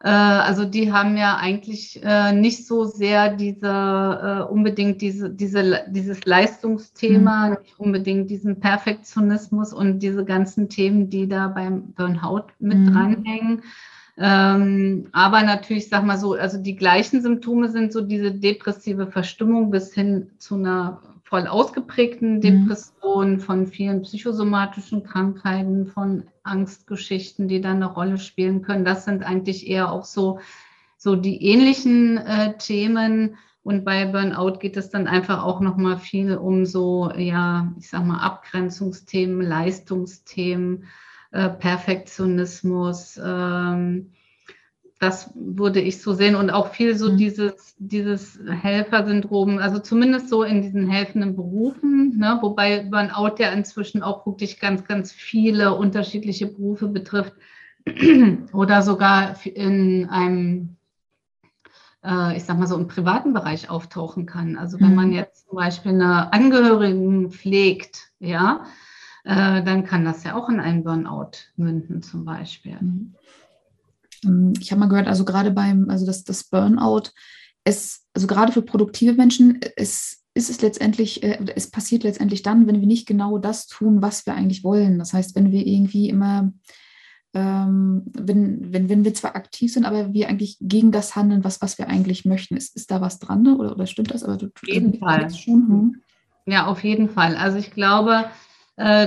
äh, also die haben ja eigentlich äh, nicht so sehr diese äh, unbedingt diese, diese, dieses Leistungsthema, mhm. nicht unbedingt diesen Perfektionismus und diese ganzen Themen, die da beim Burnout mit mhm. dranhängen ähm, aber natürlich, sag mal so, also die gleichen Symptome sind so diese depressive Verstimmung bis hin zu einer voll ausgeprägten mhm. Depression, mhm. von vielen psychosomatischen Krankheiten, von Angstgeschichten, die da eine Rolle spielen können. Das sind eigentlich eher auch so, so die ähnlichen äh, Themen. Und bei Burnout geht es dann einfach auch nochmal viel um so, ja, ich sag mal, Abgrenzungsthemen, Leistungsthemen, äh, Perfektionismus. Ähm, das würde ich so sehen und auch viel so mhm. dieses, dieses Helfersyndrom, also zumindest so in diesen helfenden Berufen, ne, wobei Burnout ja inzwischen auch wirklich ganz, ganz viele unterschiedliche Berufe betrifft oder sogar in einem, äh, ich sag mal so im privaten Bereich auftauchen kann. Also wenn man mhm. jetzt zum Beispiel eine Angehörigen pflegt, ja, äh, dann kann das ja auch in einen Burnout münden zum Beispiel. Mhm. Ähm, ich habe mal gehört, also gerade beim, also das, das Burnout, es, also gerade für produktive Menschen, es ist es letztendlich, äh, es passiert letztendlich dann, wenn wir nicht genau das tun, was wir eigentlich wollen. Das heißt, wenn wir irgendwie immer, ähm, wenn, wenn, wenn wir zwar aktiv sind, aber wir eigentlich gegen das handeln, was, was wir eigentlich möchten. Ist, ist da was dran oder, oder stimmt das? Aber du, auf jeden Fall. Schon, hm? Ja, auf jeden Fall. Also ich glaube,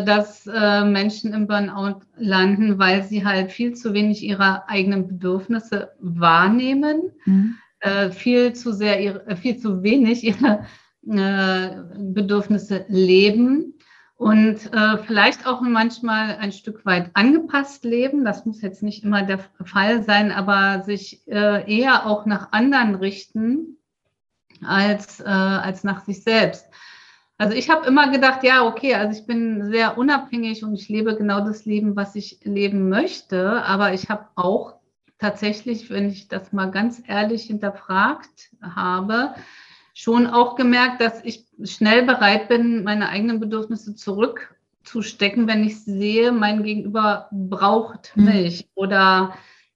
dass äh, Menschen im Burnout landen, weil sie halt viel zu wenig ihre eigenen Bedürfnisse wahrnehmen, mhm. Äh, viel zu sehr, ihre, viel zu wenig ihre Bedürfnisse leben und vielleicht auch manchmal ein Stück weit angepasst leben. Das muss jetzt nicht immer der Fall sein, aber sich eher auch nach anderen richten als, als nach sich selbst. Also ich habe immer gedacht, ja, okay, also ich bin sehr unabhängig und ich lebe genau das Leben, was ich leben möchte. Aber ich habe auch tatsächlich, wenn ich das mal ganz ehrlich hinterfragt habe, schon auch gemerkt, dass ich schnell bereit bin, meine eigenen Bedürfnisse zurückzustecken, wenn ich sehe, mein Gegenüber braucht hm. mich mhm. oder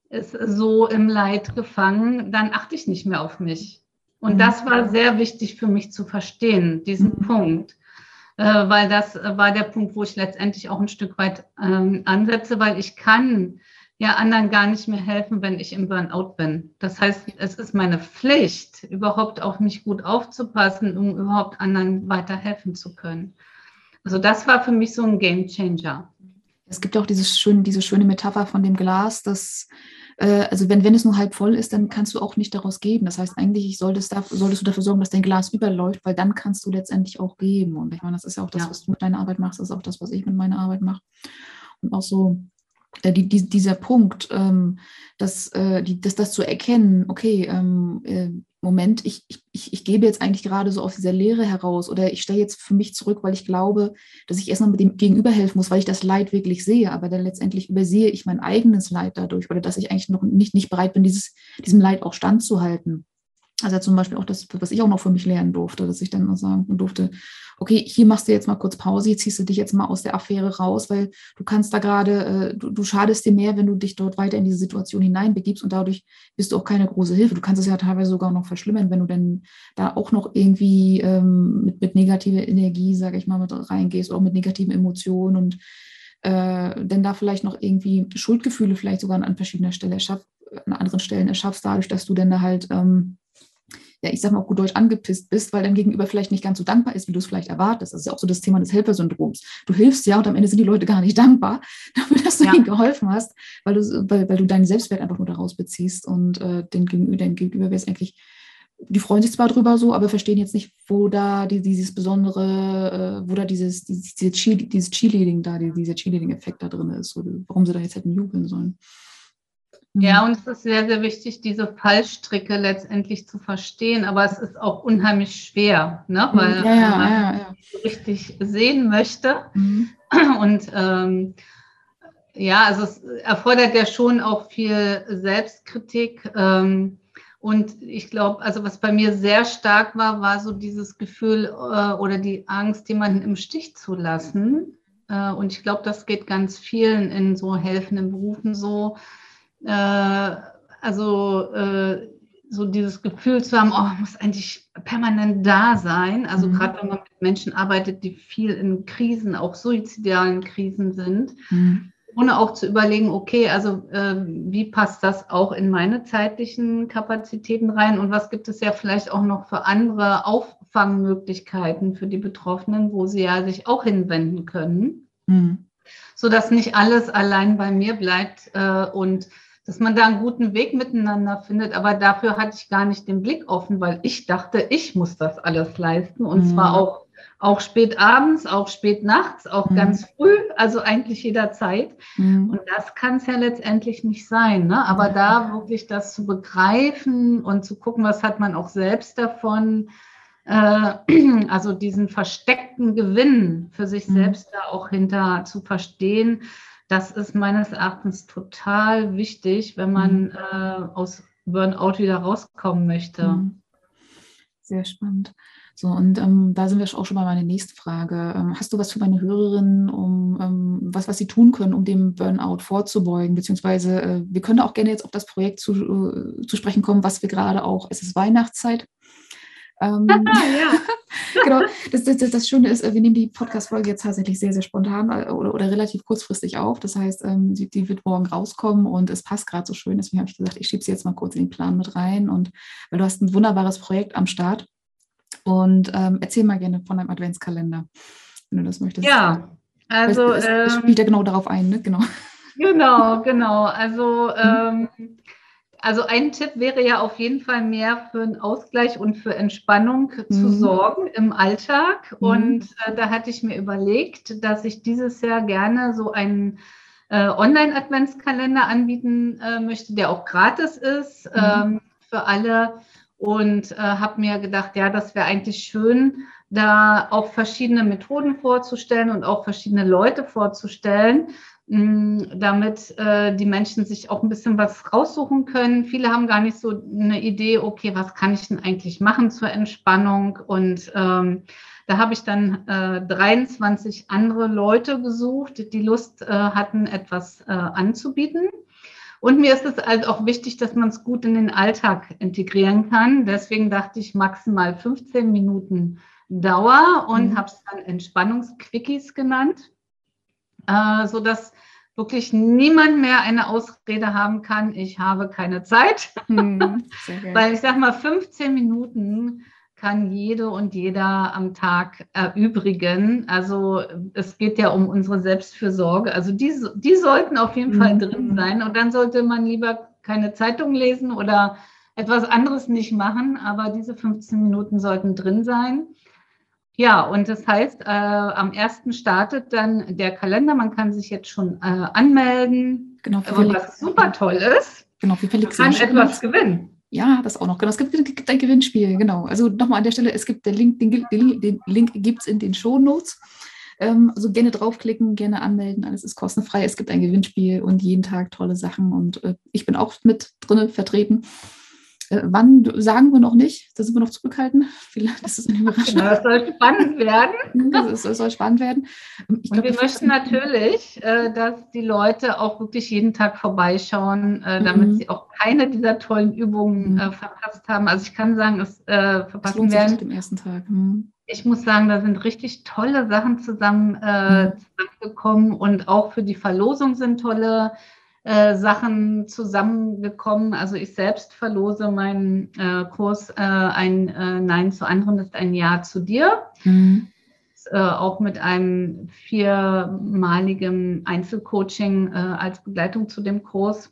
ist so im Leid gefangen, dann achte ich nicht mehr auf mich. Und mhm. das war sehr wichtig für mich zu verstehen, diesen mhm. Punkt. Äh, weil das war der Punkt, wo ich letztendlich auch ein Stück weit ähm, ansetze, weil ich kann ja anderen gar nicht mehr helfen, wenn ich im Burnout bin. Das heißt, es ist meine Pflicht, überhaupt auf mich gut aufzupassen, um überhaupt anderen weiterhelfen zu können. Also das war für mich so ein Game Changer. Es gibt auch dieses schön, diese schöne Metapher von dem Glas, das äh, also wenn, wenn es nur halb voll ist, dann kannst du auch nicht daraus geben. Das heißt, eigentlich solltest, solltest du dafür sorgen, dass dein Glas überläuft, weil dann kannst du letztendlich auch geben. Und ich meine, das ist ja auch das, ja. was du mit deiner Arbeit machst, das ist auch das, was ich mit meiner Arbeit mache. Und auch so äh, die, die, dieser Punkt, ähm, dass, äh, die, dass das zu erkennen, okay, ähm, äh, Moment, ich, ich, ich gebe jetzt eigentlich gerade so aus dieser Lehre heraus oder ich stelle jetzt für mich zurück, weil ich glaube, dass ich erstmal mit dem Gegenüber helfen muss, weil ich das Leid wirklich sehe, aber dann letztendlich übersehe ich mein eigenes Leid dadurch oder dass ich eigentlich noch nicht, nicht bereit bin, dieses, diesem Leid auch standzuhalten. Also zum Beispiel auch das, was ich auch noch für mich lernen durfte, dass ich dann sagen durfte, okay, hier machst du jetzt mal kurz Pause, hier ziehst du dich jetzt mal aus der Affäre raus, weil du kannst da gerade, äh, du, du, schadest dir mehr, wenn du dich dort weiter in diese Situation hineinbegibst und dadurch bist du auch keine große Hilfe. Du kannst es ja teilweise sogar noch verschlimmern, wenn du dann da auch noch irgendwie ähm, mit, mit negativer Energie, sage ich mal, mit reingehst oder mit negativen Emotionen und äh, denn da vielleicht noch irgendwie Schuldgefühle vielleicht sogar an, verschiedener Stelle erschaff, an anderen Stellen erschaffst, dadurch, dass du dann da halt ähm, ja, ich sag mal, gut Deutsch angepisst bist, weil dein Gegenüber vielleicht nicht ganz so dankbar ist, wie du es vielleicht erwartest. Das ist ja auch so das Thema des Helfersyndroms. Du hilfst ja und am Ende sind die Leute gar nicht dankbar dafür, dass du ja. ihnen geholfen hast, weil du, weil, weil du deinen Selbstwert einfach nur daraus beziehst und äh, den Gegenüber, dein Gegenüber wäre es eigentlich die freuen sich zwar drüber so, aber verstehen jetzt nicht, wo da die, dieses besondere, äh, wo da dieses, dieses, dieses Cheerleading da, dieser Cheerleading-Effekt da drin ist, oder warum sie da jetzt hätten jubeln sollen. Ja, mhm. und es ist sehr, sehr wichtig, diese Fallstricke letztendlich zu verstehen, aber es ist auch unheimlich schwer, ne? Mhm. weil ja, ja, man ja, ja. richtig sehen möchte. Mhm. Und ähm, ja, also es erfordert ja schon auch viel Selbstkritik. Ähm, und ich glaube, also was bei mir sehr stark war, war so dieses Gefühl äh, oder die Angst, jemanden im Stich zu lassen. Äh, und ich glaube, das geht ganz vielen in so helfenden Berufen so äh, also äh, so dieses Gefühl zu haben, oh, muss eigentlich permanent da sein. Also mhm. gerade wenn man mit Menschen arbeitet, die viel in Krisen, auch suizidalen Krisen sind, mhm. ohne auch zu überlegen, okay, also äh, wie passt das auch in meine zeitlichen Kapazitäten rein und was gibt es ja vielleicht auch noch für andere Auffangmöglichkeiten für die Betroffenen, wo sie ja sich auch hinwenden können, mhm. sodass nicht alles allein bei mir bleibt äh, und dass man da einen guten Weg miteinander findet. Aber dafür hatte ich gar nicht den Blick offen, weil ich dachte, ich muss das alles leisten. Und mhm. zwar auch, auch spät abends, auch spät nachts, auch mhm. ganz früh, also eigentlich jederzeit. Mhm. Und das kann es ja letztendlich nicht sein. Ne? Aber da wirklich das zu begreifen und zu gucken, was hat man auch selbst davon. Äh, also diesen versteckten Gewinn für sich mhm. selbst da auch hinter zu verstehen das ist meines Erachtens total wichtig, wenn man mhm. äh, aus Burnout wieder rauskommen möchte. Mhm. Sehr spannend. So, und ähm, da sind wir auch schon bei meiner nächsten Frage. Ähm, hast du was für meine Hörerinnen, um ähm, was, was sie tun können, um dem Burnout vorzubeugen? Beziehungsweise äh, wir können auch gerne jetzt auf das Projekt zu, äh, zu sprechen kommen, was wir gerade auch, es ist Weihnachtszeit, ähm, ja. genau. Das, das, das, Schöne ist, äh, wir nehmen die Podcast-Folge jetzt tatsächlich sehr, sehr spontan äh, oder, oder relativ kurzfristig auf. Das heißt, ähm, die, die, wird morgen rauskommen und es passt gerade so schön. Deswegen habe ich gesagt, ich schiebe sie jetzt mal kurz in den Plan mit rein. Und weil du hast ein wunderbares Projekt am Start. Und ähm, erzähl mal gerne von deinem Adventskalender, wenn du das möchtest. Ja, also. Es, es ähm, spielt ja genau darauf ein, ne? Genau. Genau, genau. Also. Also ein Tipp wäre ja auf jeden Fall mehr für einen Ausgleich und für Entspannung mhm. zu sorgen im Alltag. Mhm. Und äh, da hatte ich mir überlegt, dass ich dieses Jahr gerne so einen äh, Online-Adventskalender anbieten äh, möchte, der auch gratis ist mhm. ähm, für alle. Und äh, habe mir gedacht, ja, das wäre eigentlich schön, da auch verschiedene Methoden vorzustellen und auch verschiedene Leute vorzustellen, damit äh, die Menschen sich auch ein bisschen was raussuchen können. Viele haben gar nicht so eine Idee, okay, was kann ich denn eigentlich machen zur Entspannung? Und ähm, da habe ich dann äh, 23 andere Leute gesucht, die Lust äh, hatten, etwas äh, anzubieten. Und mir ist es also auch wichtig, dass man es gut in den Alltag integrieren kann. Deswegen dachte ich maximal 15 Minuten Dauer und mhm. habe es dann Entspannungsquickies genannt äh, sodass wirklich niemand mehr eine Ausrede haben kann, ich habe keine Zeit. Hm, Weil ich sage mal, 15 Minuten kann jede und jeder am Tag erübrigen. Also es geht ja um unsere Selbstfürsorge. Also die, die sollten auf jeden Fall mhm. drin sein. Und dann sollte man lieber keine Zeitung lesen oder etwas anderes nicht machen. Aber diese 15 Minuten sollten drin sein. Ja, und das heißt, äh, am ersten startet dann der Kalender. Man kann sich jetzt schon äh, anmelden. Genau, für was super toll ist. Genau, wie Man kann etwas gewinnen. Ja, das auch noch. Genau, es gibt, ein Gewinnspiel. Genau. Also nochmal an der Stelle, es gibt der Link, den, den, den Link gibt es in den Shownotes. Ähm, also gerne draufklicken, gerne anmelden, alles ist kostenfrei. Es gibt ein Gewinnspiel und jeden Tag tolle Sachen. Und äh, ich bin auch mit drinne vertreten. Äh, wann sagen wir noch nicht? Da sind wir noch zurückhaltend. Vielleicht ist das eine Überraschung. Genau, das soll spannend werden. Das, das soll spannend werden. Ich glaub, wir möchten natürlich, äh, dass die Leute auch wirklich jeden Tag vorbeischauen, äh, damit mhm. sie auch keine dieser tollen Übungen mhm. verpasst haben. Also ich kann sagen, es verpassen werden. Dem ersten Tag. Mhm. Ich muss sagen, da sind richtig tolle Sachen zusammen, äh, zusammengekommen und auch für die Verlosung sind tolle äh, Sachen zusammengekommen. Also ich selbst verlose meinen äh, Kurs äh, ein äh, Nein zu anderen ist ein Ja zu dir. Mhm. Äh, auch mit einem viermaligen Einzelcoaching als Begleitung zu dem Kurs.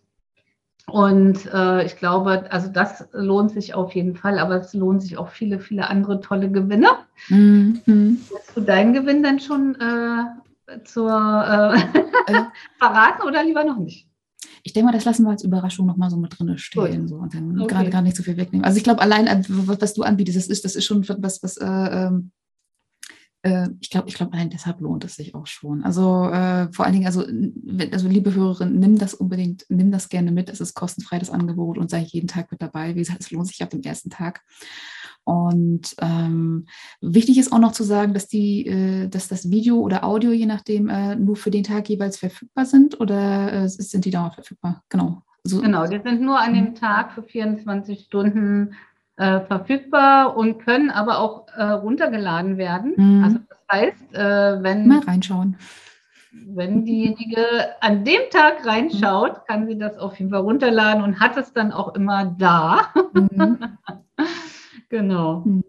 Und ich glaube, also das lohnt sich auf jeden Fall, aber es lohnen sich auch viele, viele andere tolle Gewinne. Mhm. Hast du deinen Gewinn denn schon zur verraten oder lieber noch nicht? Ich denke mal, das lassen wir als Überraschung nochmal so mit drin stehen so, und dann okay. gerade gar nicht so viel wegnehmen. Also ich glaube, allein, äh, was du anbietest, das ist, das ist schon was, was äh, ähm, äh, ich glaube, ich glaube, allein deshalb lohnt es sich auch schon. Also äh, vor allen Dingen, also, also liebe Hörerin, nimm das unbedingt, nimm das gerne mit. Es ist kostenfrei das Angebot und sei jeden Tag mit dabei. Wie gesagt, es lohnt sich ab dem ersten Tag. Und ähm, wichtig ist auch noch zu sagen, dass die, äh, dass das Video oder Audio, je nachdem, äh, nur für den Tag jeweils verfügbar sind oder äh, sind die dauernd verfügbar? Genau. So. Genau, die sind nur an dem mhm. Tag für 24 Stunden äh, verfügbar und können aber auch äh, runtergeladen werden. Mhm. Also das heißt, äh, wenn mal reinschauen. Wenn diejenige an dem Tag reinschaut, kann sie das auf jeden Fall runterladen und hat es dann auch immer da. Mhm. Genau. Hm.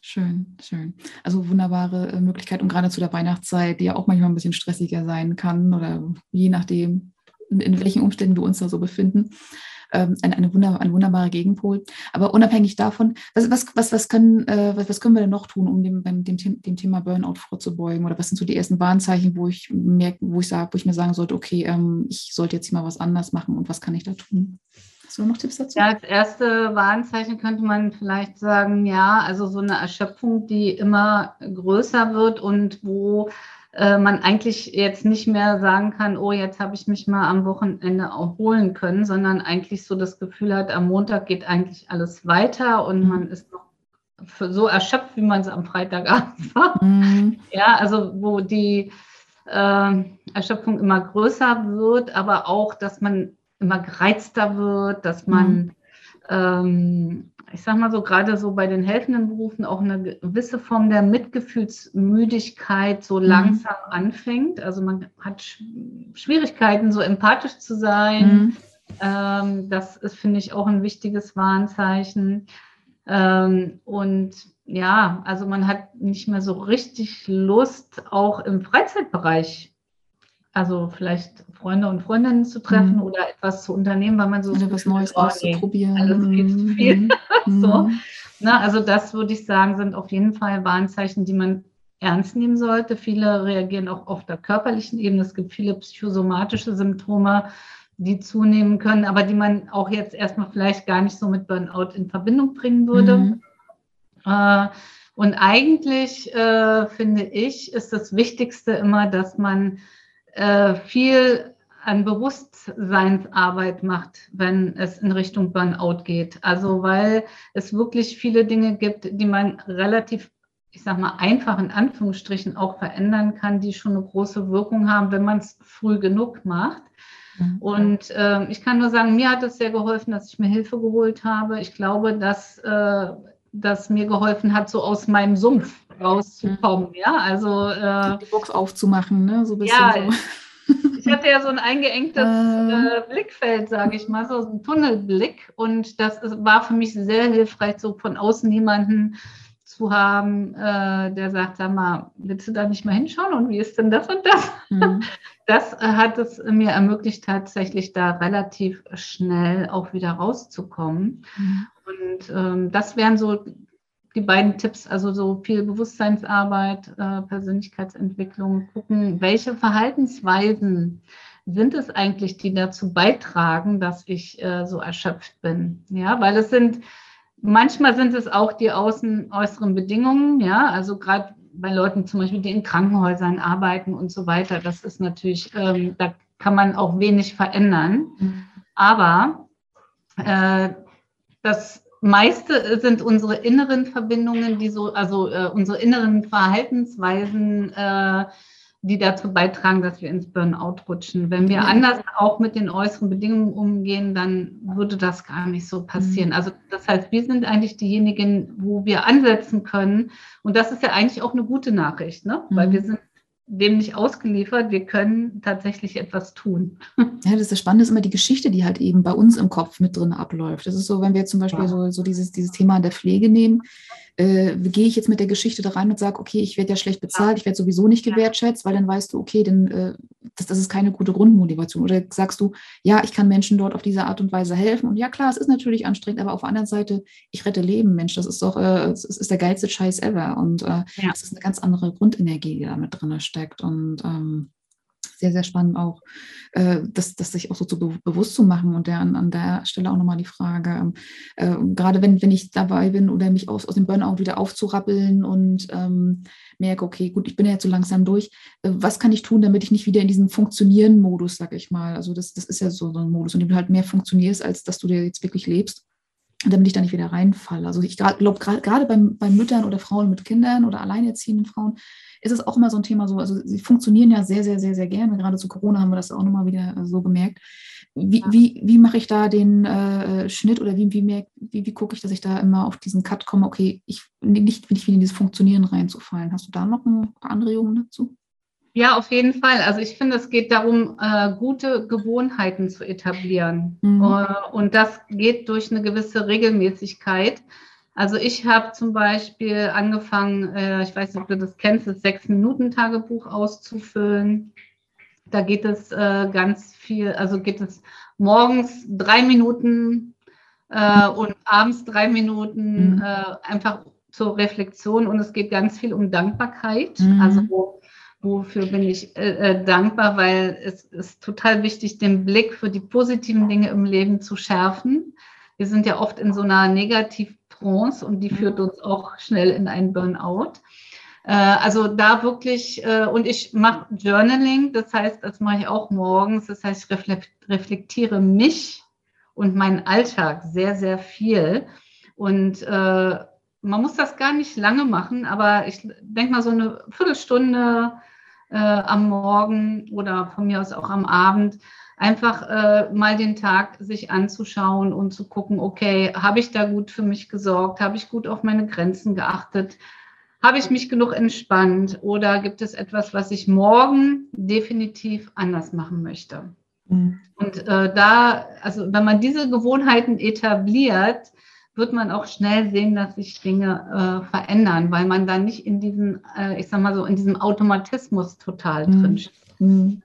Schön, schön. Also wunderbare äh, Möglichkeit und gerade zu der Weihnachtszeit, die ja auch manchmal ein bisschen stressiger sein kann oder je nachdem, in, welchen Umständen wir uns da so befinden ähm, ein, eine ein wunderbarer Gegenpol. Aber unabhängig davon, was, was, was, was, können, äh, was, was können wir denn noch tun, um dem, beim, dem, dem Thema Burnout vorzubeugen? Oder was sind so die ersten Warnzeichen, wo ich merke, wo ich sage, wo ich mir sagen sollte, okay, ähm, ich sollte jetzt hier mal was anders machen und was kann ich da tun? Hast du noch Tipps dazu? Ja, als erste Warnzeichen könnte man vielleicht sagen, ja, also so eine Erschöpfung, die immer größer wird und wo äh, man eigentlich jetzt nicht mehr sagen kann, oh, jetzt habe ich mich mal am Wochenende erholen können, sondern eigentlich so das Gefühl hat, am Montag geht eigentlich alles weiter und mhm. man ist noch so erschöpft, wie man es am Freitagabend war. Mhm. Ja, also wo die äh, Erschöpfung immer größer wird, aber auch, dass man immer gereizter wird, dass man mhm. ähm, ich sage mal so, gerade so bei den helfenden Berufen auch eine gewisse Form der Mitgefühlsmüdigkeit so mhm. langsam anfängt. Also man hat Schwierigkeiten, so empathisch zu sein. Mhm. Ähm, das ist, finde ich, auch ein wichtiges Warnzeichen. Ähm, und ja, also man hat nicht mehr so richtig Lust, auch im Freizeitbereich also vielleicht Freunde und Freundinnen zu treffen mhm. oder etwas zu unternehmen, weil man so also was Neues oh, auszuprobieren. alles viel zu mhm. viel. Mhm. so. Na, also das würde ich sagen, sind auf jeden Fall Warnzeichen, die man ernst nehmen sollte. Viele reagieren auch auf der körperlichen Ebene. Es gibt viele psychosomatische Symptome, die zunehmen können, aber die man auch jetzt erstmal vielleicht gar nicht so mit Burnout in Verbindung bringen würde. Mhm. Äh, und eigentlich äh, finde ich, ist das Wichtigste immer, dass man äh, viel an Bewusstseinsarbeit macht, wenn es in Richtung Burnout geht. Also weil es wirklich viele Dinge gibt, die man relativ, ich sag mal, einfach in Anführungsstrichen auch verändern kann, die schon eine große Wirkung haben, wenn man es früh genug macht. Mhm. Und äh, ich kann nur sagen, mir hat es sehr geholfen, dass ich mir Hilfe geholt habe. Ich glaube, dass äh, das mir geholfen hat, so aus meinem Sumpf rauszukommen. Mhm. Ja, also äh, die Box aufzumachen, ne? So ein bisschen ja, so. ich hatte ja so ein eingeengtes äh, äh Blickfeld, sage ich mal, so ein Tunnelblick. Und das ist, war für mich sehr hilfreich, so von außen jemanden zu haben, äh, der sagt, sag mal, willst du da nicht mal hinschauen und wie ist denn das und das? Mhm. Das hat es mir ermöglicht, tatsächlich da relativ schnell auch wieder rauszukommen. Mhm. Und ähm, das wären so die beiden Tipps, also so viel Bewusstseinsarbeit, äh, Persönlichkeitsentwicklung, gucken, welche Verhaltensweisen sind es eigentlich, die dazu beitragen, dass ich äh, so erschöpft bin. Ja, weil es sind, manchmal sind es auch die außen, äußeren Bedingungen, ja, also gerade bei Leuten zum Beispiel, die in Krankenhäusern arbeiten und so weiter, das ist natürlich, ähm, da kann man auch wenig verändern. Mhm. Aber äh, das meiste sind unsere inneren Verbindungen, die so, also äh, unsere inneren Verhaltensweisen, äh, die dazu beitragen, dass wir ins Burnout rutschen. Wenn wir anders auch mit den äußeren Bedingungen umgehen, dann würde das gar nicht so passieren. Mhm. Also das heißt, wir sind eigentlich diejenigen, wo wir ansetzen können. Und das ist ja eigentlich auch eine gute Nachricht, ne? weil mhm. wir sind dem nicht ausgeliefert. Wir können tatsächlich etwas tun. Ja, das, ist das Spannende ist immer die Geschichte, die halt eben bei uns im Kopf mit drin abläuft. Das ist so, wenn wir zum Beispiel ja. so, so dieses, dieses Thema der Pflege nehmen äh, gehe ich jetzt mit der Geschichte da rein und sage, okay, ich werde ja schlecht bezahlt, ich werde sowieso nicht gewertschätzt, weil dann weißt du, okay, dann, äh, das, das ist keine gute Grundmotivation. Oder sagst du, ja, ich kann Menschen dort auf diese Art und Weise helfen. Und ja, klar, es ist natürlich anstrengend, aber auf der anderen Seite, ich rette Leben, Mensch, das ist doch, äh, das ist der geilste Scheiß ever. Und äh, ja. das ist eine ganz andere Grundenergie, die da mit drin steckt. Und ähm, sehr, sehr spannend auch, äh, das, das sich auch so zu be bewusst zu machen. Und der, an, an der Stelle auch nochmal die Frage, ähm, äh, gerade wenn, wenn ich dabei bin oder mich aus, aus dem Burnout wieder aufzurappeln und ähm, merke, okay, gut, ich bin ja jetzt so langsam durch, äh, was kann ich tun, damit ich nicht wieder in diesen Funktionieren-Modus, sag ich mal, also das, das ist ja so, so ein Modus, in dem du halt mehr funktionierst, als dass du dir jetzt wirklich lebst damit ich da nicht wieder reinfalle. Also ich glaube, gerade bei, bei Müttern oder Frauen mit Kindern oder alleinerziehenden Frauen ist es auch immer so ein Thema so, also sie funktionieren ja sehr, sehr, sehr, sehr gerne. Gerade zu Corona haben wir das auch nochmal wieder äh, so gemerkt. Wie, ja. wie, wie mache ich da den äh, Schnitt oder wie, wie, wie, wie gucke ich, dass ich da immer auf diesen Cut komme, okay, ich nicht, nicht wieder in dieses Funktionieren reinzufallen. Hast du da noch ein paar Anregungen dazu? Ja, auf jeden Fall. Also ich finde, es geht darum, äh, gute Gewohnheiten zu etablieren. Mhm. Äh, und das geht durch eine gewisse Regelmäßigkeit. Also ich habe zum Beispiel angefangen, äh, ich weiß nicht, ob du das kennst, das Sechs-Minuten-Tagebuch auszufüllen. Da geht es äh, ganz viel, also geht es morgens drei Minuten äh, und abends drei Minuten mhm. äh, einfach zur Reflexion und es geht ganz viel um Dankbarkeit. Mhm. Also wo, wofür bin ich äh, äh, dankbar, weil es ist total wichtig, den Blick für die positiven Dinge im Leben zu schärfen. Wir sind ja oft in so einer Negativ-Trance und die mhm. führt uns auch schnell in einen Burnout. Äh, also da wirklich, äh, und ich mache Journaling, das heißt, das mache ich auch morgens, das heißt, ich reflektiere mich und meinen Alltag sehr, sehr viel. Und äh, man muss das gar nicht lange machen, aber ich denke mal so eine Viertelstunde äh, am Morgen oder von mir aus auch am Abend einfach äh, mal den Tag sich anzuschauen und zu gucken, okay, habe ich da gut für mich gesorgt, habe ich gut auf meine Grenzen geachtet, habe ich mich genug entspannt oder gibt es etwas, was ich morgen definitiv anders machen möchte? Mhm. Und äh, da, also wenn man diese Gewohnheiten etabliert, wird man auch schnell sehen, dass sich Dinge äh, verändern, weil man dann nicht in diesem, äh, ich sag mal so, in diesem Automatismus total mhm. drin steht. Mhm.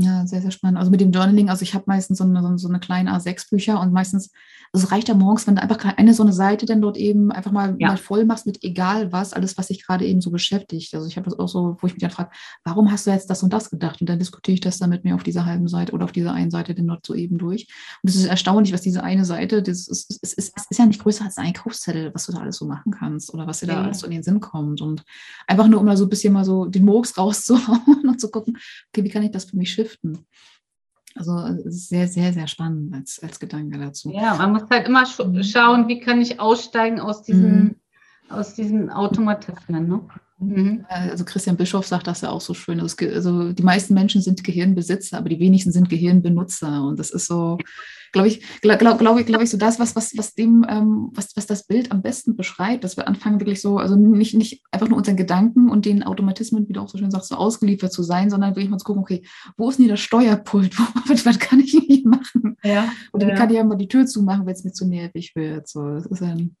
Ja, sehr, sehr spannend. Also mit dem Journaling, also ich habe meistens so eine, so eine kleine A6-Bücher und meistens, also es reicht ja morgens, wenn du einfach eine so eine Seite dann dort eben einfach mal, ja. mal voll machst mit egal was, alles, was sich gerade eben so beschäftigt. Also ich habe das auch so, wo ich mich dann frage, warum hast du jetzt das und das gedacht? Und dann diskutiere ich das dann mit mir auf dieser halben Seite oder auf dieser einen Seite dann dort so eben durch. Und es ist erstaunlich, was diese eine Seite, das ist, ist, ist, ist, ist ja nicht größer als ein Einkaufszettel, was du da alles so machen kannst oder was dir da ja. alles so in den Sinn kommt. Und einfach nur, um da so ein bisschen mal so den Murks rauszuhauen und zu gucken, okay, wie kann ich das für mich shiften? Also es ist sehr, sehr, sehr spannend als, als Gedanke dazu. Ja, man muss halt immer sch mhm. schauen, wie kann ich aussteigen aus diesen, mhm. aus diesen Automatismen. Ne? Mhm. Also Christian Bischof sagt das ja auch so schön. Also, also die meisten Menschen sind Gehirnbesitzer, aber die wenigsten sind Gehirnbenutzer. Und das ist so, glaube ich, glaube glaub, glaub ich, glaube ich, so das, was, was, was dem, ähm, was, was das Bild am besten beschreibt, dass wir anfangen, wirklich so, also nicht, nicht einfach nur unseren Gedanken und den Automatismen, wie du auch so schön sagst, so ausgeliefert zu sein, sondern wirklich mal zu gucken, okay, wo ist denn hier das Steuerpult? was, was kann ich hier machen? Ja, Oder ja. kann ich ja mal die Tür zumachen, wenn es mir zu nervig wird? So, das ist ein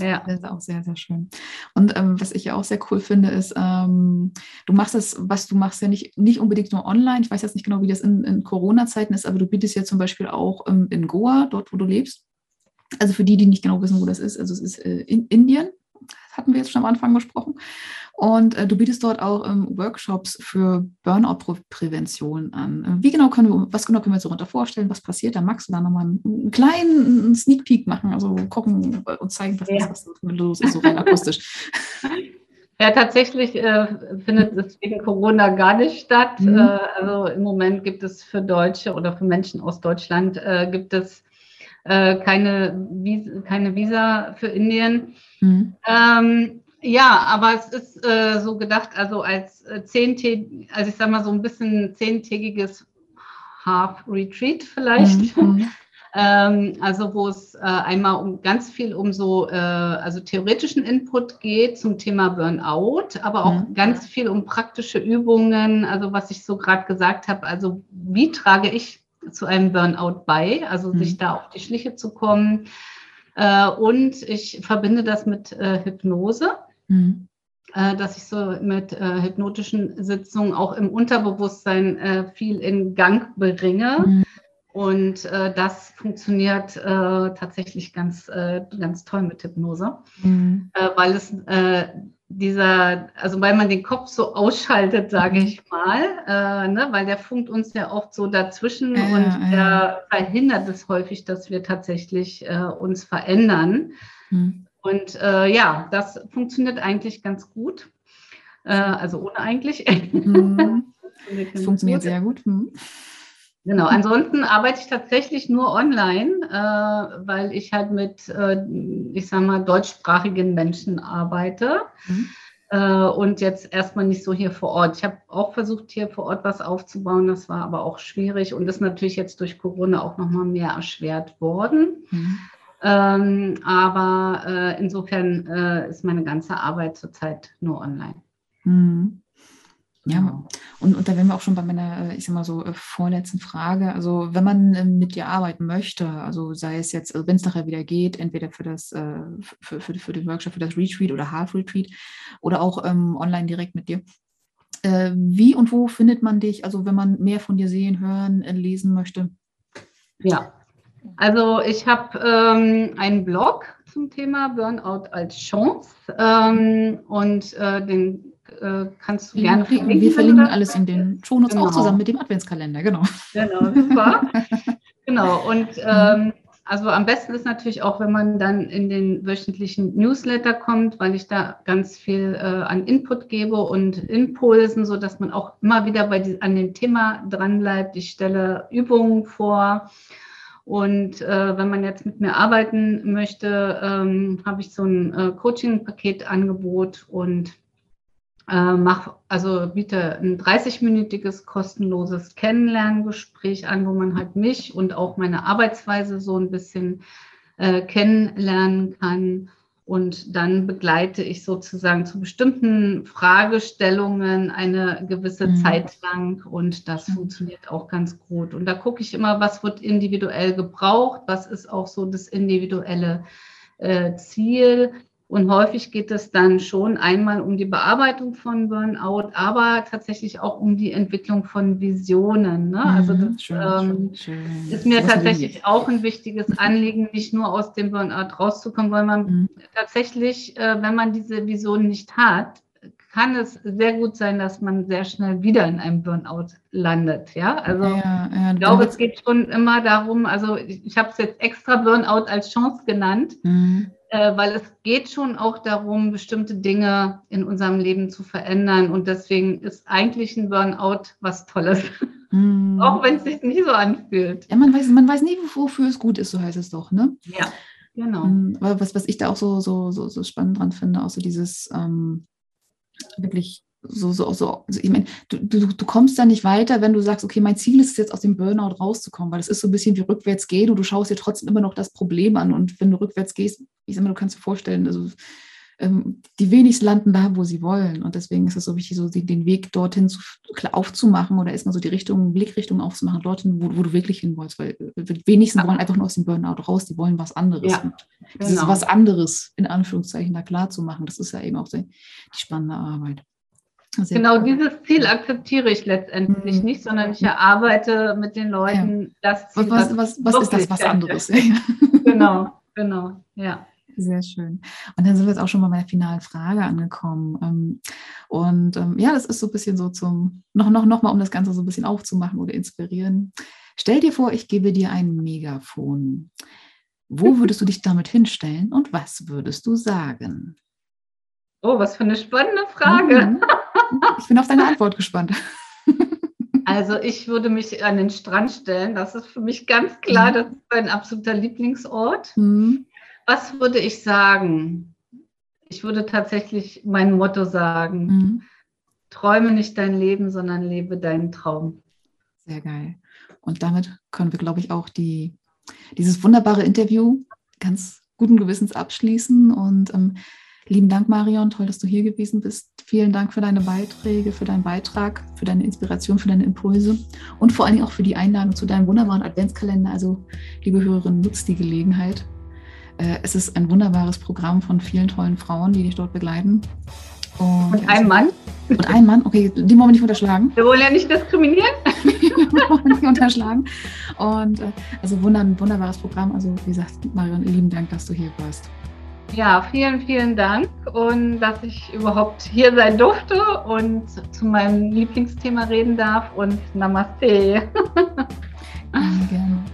ja. Das ist auch sehr, sehr schön. Und ähm, was ich ja auch sehr cool finde, ist, ähm, du machst das, was du machst, ja nicht, nicht unbedingt nur online. Ich weiß jetzt nicht genau, wie das in, in Corona-Zeiten ist, aber du bietest ja zum Beispiel auch ähm, in Goa, dort, wo du lebst. Also für die, die nicht genau wissen, wo das ist, also es ist äh, in Indien, hatten wir jetzt schon am Anfang besprochen. Und äh, du bietest dort auch ähm, Workshops für Burnout-Prävention an. Äh, wie genau können wir, was genau können wir uns darunter vorstellen? Was passiert? Da magst du da nochmal einen, einen kleinen Sneak Peek machen, also gucken und zeigen, was, ja. was los ist, so rein akustisch. Ja, tatsächlich äh, findet es wegen Corona gar nicht statt. Mhm. Äh, also im Moment gibt es für Deutsche oder für Menschen aus Deutschland äh, gibt es äh, keine, Visa, keine Visa für Indien. Mhm. Ähm, ja, aber es ist äh, so gedacht, also als äh, zehntägig, also ich sag mal so ein bisschen zehntägiges Half-Retreat vielleicht. Mhm. mhm. ähm, also wo es äh, einmal um ganz viel um so äh, also theoretischen Input geht zum Thema Burnout, aber auch mhm. ganz viel um praktische Übungen, also was ich so gerade gesagt habe, also wie trage ich zu einem Burnout bei, also mhm. sich da auf die Schliche zu kommen. Äh, und ich verbinde das mit äh, Hypnose. Mhm. Äh, dass ich so mit äh, hypnotischen Sitzungen auch im Unterbewusstsein äh, viel in Gang bringe. Mhm. Und äh, das funktioniert äh, tatsächlich ganz, äh, ganz toll mit Hypnose, mhm. weil es dieser, also weil man den Kopf so ausschaltet, sage mhm. ich mal, ne, weil der funkt uns ja oft so dazwischen ja, und ja. der verhindert es häufig, dass wir tatsächlich uns verändern. Mhm. Und äh, ja, das funktioniert eigentlich ganz gut. Äh, also ohne eigentlich. Mhm. das funktioniert sehr gut. Mhm. Genau, ansonsten arbeite ich tatsächlich nur online, äh, weil ich halt mit, äh, ich sag mal, deutschsprachigen Menschen arbeite. Mhm. Äh, und jetzt erstmal nicht so hier vor Ort. Ich habe auch versucht, hier vor Ort was aufzubauen, das war aber auch schwierig und ist natürlich jetzt durch Corona auch nochmal mehr erschwert worden. Mhm. Ähm, aber äh, insofern äh, ist meine ganze Arbeit zurzeit nur online. Mhm. Ja, genau. und, und da wären wir auch schon bei meiner, äh, ich sag mal so, äh, vorletzten Frage. Also, wenn man ähm, mit dir arbeiten möchte, also sei es jetzt, also wenn es nachher wieder geht, entweder für das, äh, für, für, für den Workshop, für das Retreat oder Half Retreat oder auch ähm, online direkt mit dir, Äh, wie und wo findet man dich? Also wenn man mehr von dir sehen, hören, äh, lesen möchte. Ja, also ich habe ähm, einen Blog zum Thema Burnout als Chance ähm, und äh, den äh, kannst du gerne verlinken. Wir verlinken alles in den Shownotes genau. auch zusammen mit dem Adventskalender, genau. Genau, super. genau, und ähm, also am besten ist natürlich auch, wenn man dann in den wöchentlichen Newsletter kommt, weil ich da ganz viel äh, an Input gebe und Impulsen, so dass man auch immer wieder bei die, an dem Thema dran bleibt. Ich stelle Übungen vor. Und äh, wenn man jetzt mit mir arbeiten möchte, ähm, habe ich so ein äh, Coaching-Paketangebot und äh, mach, also biete ein 30-minütiges kostenloses Kennenlerngespräch an, wo man halt mich und auch meine Arbeitsweise so ein bisschen äh, kennenlernen kann. Und dann begleite ich sozusagen zu bestimmten Fragestellungen eine gewisse mhm. Zeit lang und das mhm. funktioniert auch ganz gut. Und da gucke ich immer, was wird individuell gebraucht, was ist auch so das individuelle äh, Ziel. Und häufig geht es dann schon einmal um die Bearbeitung von Burnout, aber tatsächlich auch um die Entwicklung von Visionen. Ne? Also mhm, das schön, ähm, schön, schön. ist mir tatsächlich auch ein wichtiges Anliegen, nicht nur aus dem Burnout rauszukommen, weil man mhm. tatsächlich, äh, wenn man diese Vision nicht hat, kann es sehr gut sein, dass man sehr schnell wieder in einem Burnout landet. Ja, also ja, ja, ich glaube, es geht schon immer darum, also ich, ich habe es jetzt extra Burnout als Chance genannt. Mhm äh, weil es geht schon auch darum, bestimmte Dinge in unserem Leben zu verändern. Und deswegen ist eigentlich ein Burnout was Tolles. Mm. auch wenn es sich nicht so anfühlt. Ja, man weiß, man weiß nie, wofür es gut ist, so heißt es doch, ne? Ja, genau. Mm, was, was ich da auch so, so, so, so spannend dran finde, auch so dieses ähm, wirklich so, so, so, also ich meine, du, du, du kommst da nicht weiter, wenn du sagst, okay, mein Ziel ist es jetzt aus dem Burnout rauszukommen, weil es ist so ein bisschen wie rückwärts gehen und du schaust dir trotzdem immer noch das Problem an. Und wenn du rückwärts gehst, ich sag mal, du kannst dir vorstellen, also ähm, die wenigsten landen da, wo sie wollen. Und deswegen ist es so wichtig, so den Weg dorthin zu, aufzumachen oder erstmal so die Richtung, Blickrichtung aufzumachen, dorthin, wo, wo du wirklich hin wolltest. Weil äh, die wenigsten wollen einfach nur aus dem Burnout raus, die wollen was anderes. Ja, dieses genau. was anderes in Anführungszeichen da klar zu machen, das ist ja eben auch die, die spannende Arbeit. Sehr genau dieses Ziel akzeptiere ich letztendlich mhm. nicht, sondern ich erarbeite mit den Leuten ja. das Ziel. Was, was, was, was ist das was anderes? genau, genau, ja. Sehr schön. Und dann sind wir jetzt auch schon bei meiner finalen Frage angekommen. Ähm, und ähm, ja, das ist so ein bisschen so zum, noch, noch, noch mal, um das Ganze so ein bisschen aufzumachen oder inspirieren. Stell dir vor, ich gebe dir ein Megafon. Wo würdest du dich damit hinstellen und was würdest du sagen? Oh, was für eine spannende Frage. Mhm. Ich bin auf deine Antwort gespannt. Also ich würde mich an den Strand stellen. Das ist für mich ganz klar, mhm. das ist mein absoluter Lieblingsort. Mhm. Was würde ich sagen? Ich würde tatsächlich mein Motto sagen. Mhm. Träume nicht dein Leben, sondern lebe deinen Traum. Sehr geil. Und damit können wir, glaube ich, auch die, dieses wunderbare Interview ganz guten Gewissens abschließen. Und ähm, Lieben Dank, Marion. Toll, dass du hier gewesen bist. Vielen Dank für deine Beiträge, für deinen Beitrag, für deine Inspiration, für deine Impulse und vor allen Dingen auch für die Einladung zu deinem wunderbaren Adventskalender. Also, liebe Hörerinnen, nutzt die Gelegenheit. Äh, es ist ein wunderbares Programm von vielen tollen Frauen, die dich dort begleiten. Und, und einem Mann. Und einem Mann, okay, den wollen wir nicht unterschlagen. Wir wollen ja nicht diskriminieren. wir wollen nicht unterschlagen. Und äh, also wunder, wunderbares Programm. Also wie gesagt, Marion, lieben Dank, dass du hier warst. Ja, vielen, vielen Dank und dass ich überhaupt hier sein durfte und zu meinem Lieblingsthema reden darf und Namaste.